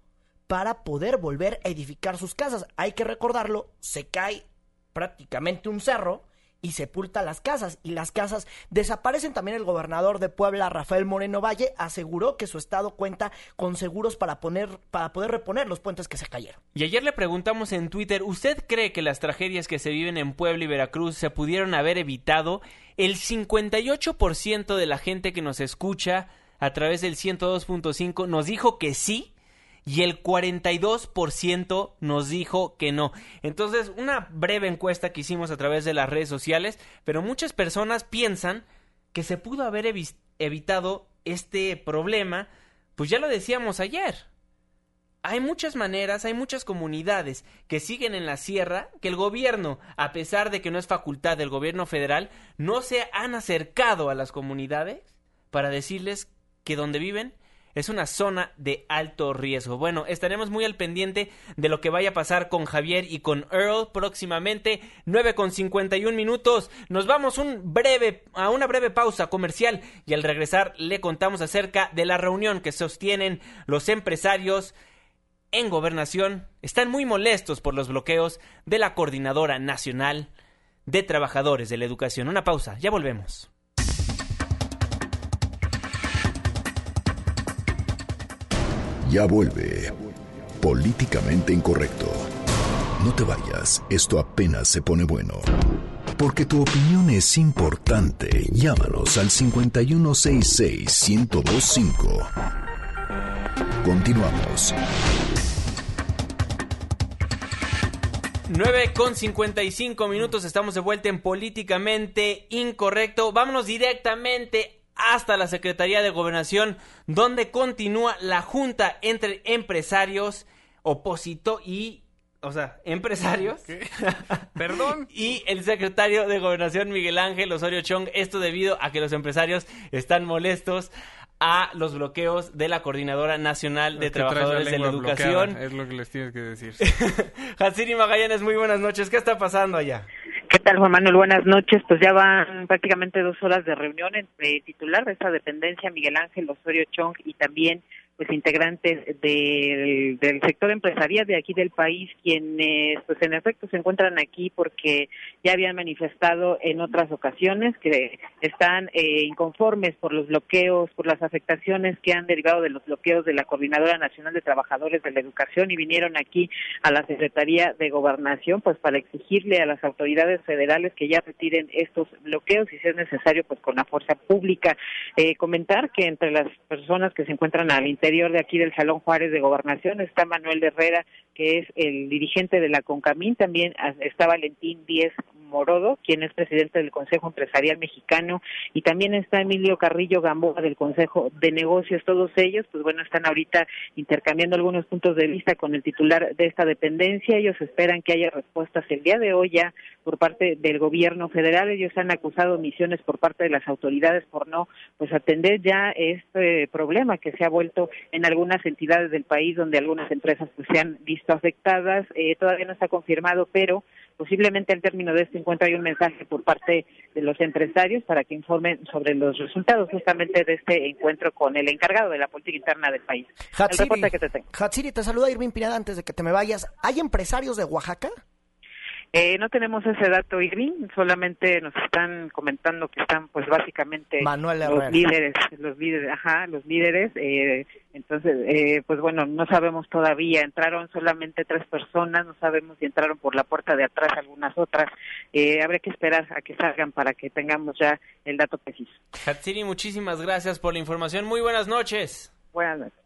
para poder volver a edificar sus casas. Hay que recordarlo, se cae prácticamente un cerro y sepulta las casas y las casas desaparecen. También el gobernador de Puebla, Rafael Moreno Valle, aseguró que su estado cuenta con seguros para poner para poder reponer los puentes que se cayeron. Y ayer le preguntamos en Twitter, ¿usted cree que las tragedias que se viven en Puebla y Veracruz se pudieron haber evitado? El 58% de la gente que nos escucha a través del 102.5 nos dijo que sí y el 42% nos dijo que no. Entonces, una breve encuesta que hicimos a través de las redes sociales, pero muchas personas piensan que se pudo haber evitado este problema, pues ya lo decíamos ayer. Hay muchas maneras, hay muchas comunidades que siguen en la sierra que el gobierno, a pesar de que no es facultad del gobierno federal, no se han acercado a las comunidades para decirles que donde viven es una zona de alto riesgo. Bueno, estaremos muy al pendiente de lo que vaya a pasar con Javier y con Earl próximamente. 9 con 51 minutos. Nos vamos un breve, a una breve pausa comercial y al regresar le contamos acerca de la reunión que sostienen los empresarios en gobernación. Están muy molestos por los bloqueos de la Coordinadora Nacional de Trabajadores de la Educación. Una pausa, ya volvemos. Ya vuelve. Políticamente incorrecto. No te vayas, esto apenas se pone bueno. Porque tu opinión es importante. Llámanos al 5166-1025. Continuamos. 9 con 55 minutos, estamos de vuelta en Políticamente Incorrecto. Vámonos directamente hasta la Secretaría de Gobernación, donde continúa la junta entre empresarios, oposito y o sea, empresarios. Perdón. y el secretario de Gobernación, Miguel Ángel Osorio Chong. Esto debido a que los empresarios están molestos a los bloqueos de la Coordinadora Nacional de Trabajadores de la Educación. es lo que les tienes que decir. Hatsiri Magallanes, muy buenas noches. ¿Qué está pasando allá? ¿Qué tal, Juan Manuel? Buenas noches. Pues ya van prácticamente dos horas de reunión entre titular de esta dependencia, Miguel Ángel Osorio Chong, y también pues integrantes del, sector empresarial de aquí del país, quienes pues en efecto se encuentran aquí porque ya habían manifestado en otras ocasiones que están eh, inconformes por los bloqueos, por las afectaciones que han derivado de los bloqueos de la Coordinadora Nacional de Trabajadores de la Educación y vinieron aquí a la Secretaría de Gobernación pues para exigirle a las autoridades federales que ya retiren estos bloqueos y si es necesario pues con la fuerza pública. Eh, comentar que entre las personas que se encuentran al interior de aquí del Salón Juárez de Gobernación está Manuel Herrera, que es el dirigente de la CONCAMIN, también está Valentín Díez Morodo, quien es presidente del Consejo Empresarial Mexicano, y también está Emilio Carrillo Gamboa del Consejo de Negocios. Todos ellos, pues bueno, están ahorita intercambiando algunos puntos de vista con el titular de esta dependencia. Ellos esperan que haya respuestas el día de hoy ya por parte del gobierno federal. Ellos han acusado omisiones por parte de las autoridades por no pues atender ya este problema que se ha vuelto en algunas entidades del país donde algunas empresas pues se han visto afectadas. Eh, todavía no está confirmado, pero posiblemente al término de este encuentro hay un mensaje por parte de los empresarios para que informen sobre los resultados justamente de este encuentro con el encargado de la política interna del país. Hatsiri, que te tengo. Hatsiri, te saluda Irving Pineda antes de que te me vayas. ¿Hay empresarios de Oaxaca? Eh, no tenemos ese dato, Irving, solamente nos están comentando que están, pues, básicamente los líderes, los líderes, ajá, los líderes. Eh, entonces, eh, pues, bueno, no sabemos todavía. Entraron solamente tres personas, no sabemos si entraron por la puerta de atrás algunas otras. Eh, habrá que esperar a que salgan para que tengamos ya el dato preciso. Hatsiri, muchísimas gracias por la información. Muy buenas noches. Buenas noches.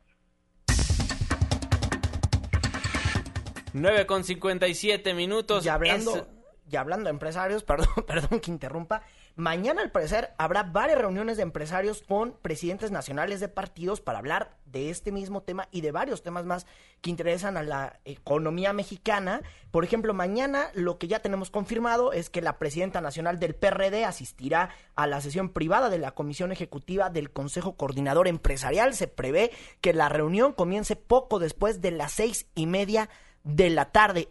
9 con 57 minutos. Y hablando, y hablando de empresarios, perdón, perdón que interrumpa. Mañana, al parecer, habrá varias reuniones de empresarios con presidentes nacionales de partidos para hablar de este mismo tema y de varios temas más que interesan a la economía mexicana. Por ejemplo, mañana lo que ya tenemos confirmado es que la presidenta nacional del PRD asistirá a la sesión privada de la Comisión Ejecutiva del Consejo Coordinador Empresarial. Se prevé que la reunión comience poco después de las seis y media de la tarde.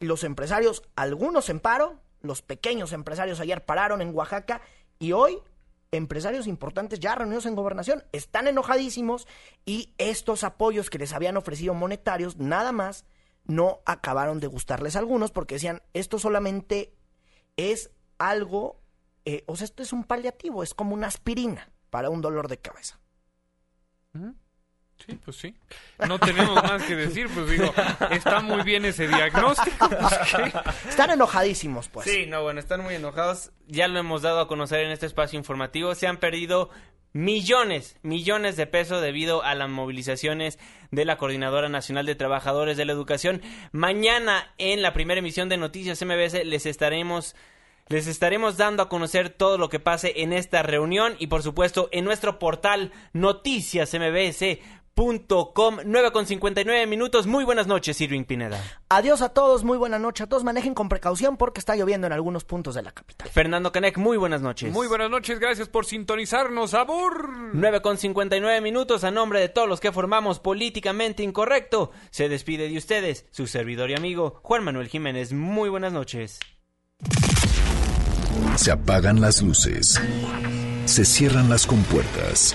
Los empresarios, algunos en paro, los pequeños empresarios ayer pararon en Oaxaca y hoy empresarios importantes ya reunidos en gobernación están enojadísimos y estos apoyos que les habían ofrecido monetarios nada más no acabaron de gustarles a algunos porque decían esto solamente es algo, eh, o sea, esto es un paliativo, es como una aspirina para un dolor de cabeza. Sí, pues sí. No tenemos más que decir, pues digo, está muy bien ese diagnóstico. Pues, están enojadísimos, pues. Sí, no, bueno, están muy enojados. Ya lo hemos dado a conocer en este espacio informativo. Se han perdido millones, millones de pesos debido a las movilizaciones de la Coordinadora Nacional de Trabajadores de la Educación. Mañana en la primera emisión de Noticias MBS les estaremos les estaremos dando a conocer todo lo que pase en esta reunión y por supuesto en nuestro portal Noticias MBS Com, 9 con 59 minutos. Muy buenas noches, Irving Pineda. Adiós a todos, muy buena noche a todos. Manejen con precaución porque está lloviendo en algunos puntos de la capital. Fernando Canek, muy buenas noches. Muy buenas noches, gracias por sintonizarnos, Abur. 9 con 59 minutos a nombre de todos los que formamos Políticamente Incorrecto. Se despide de ustedes, su servidor y amigo, Juan Manuel Jiménez. Muy buenas noches. Se apagan las luces. Se cierran las compuertas.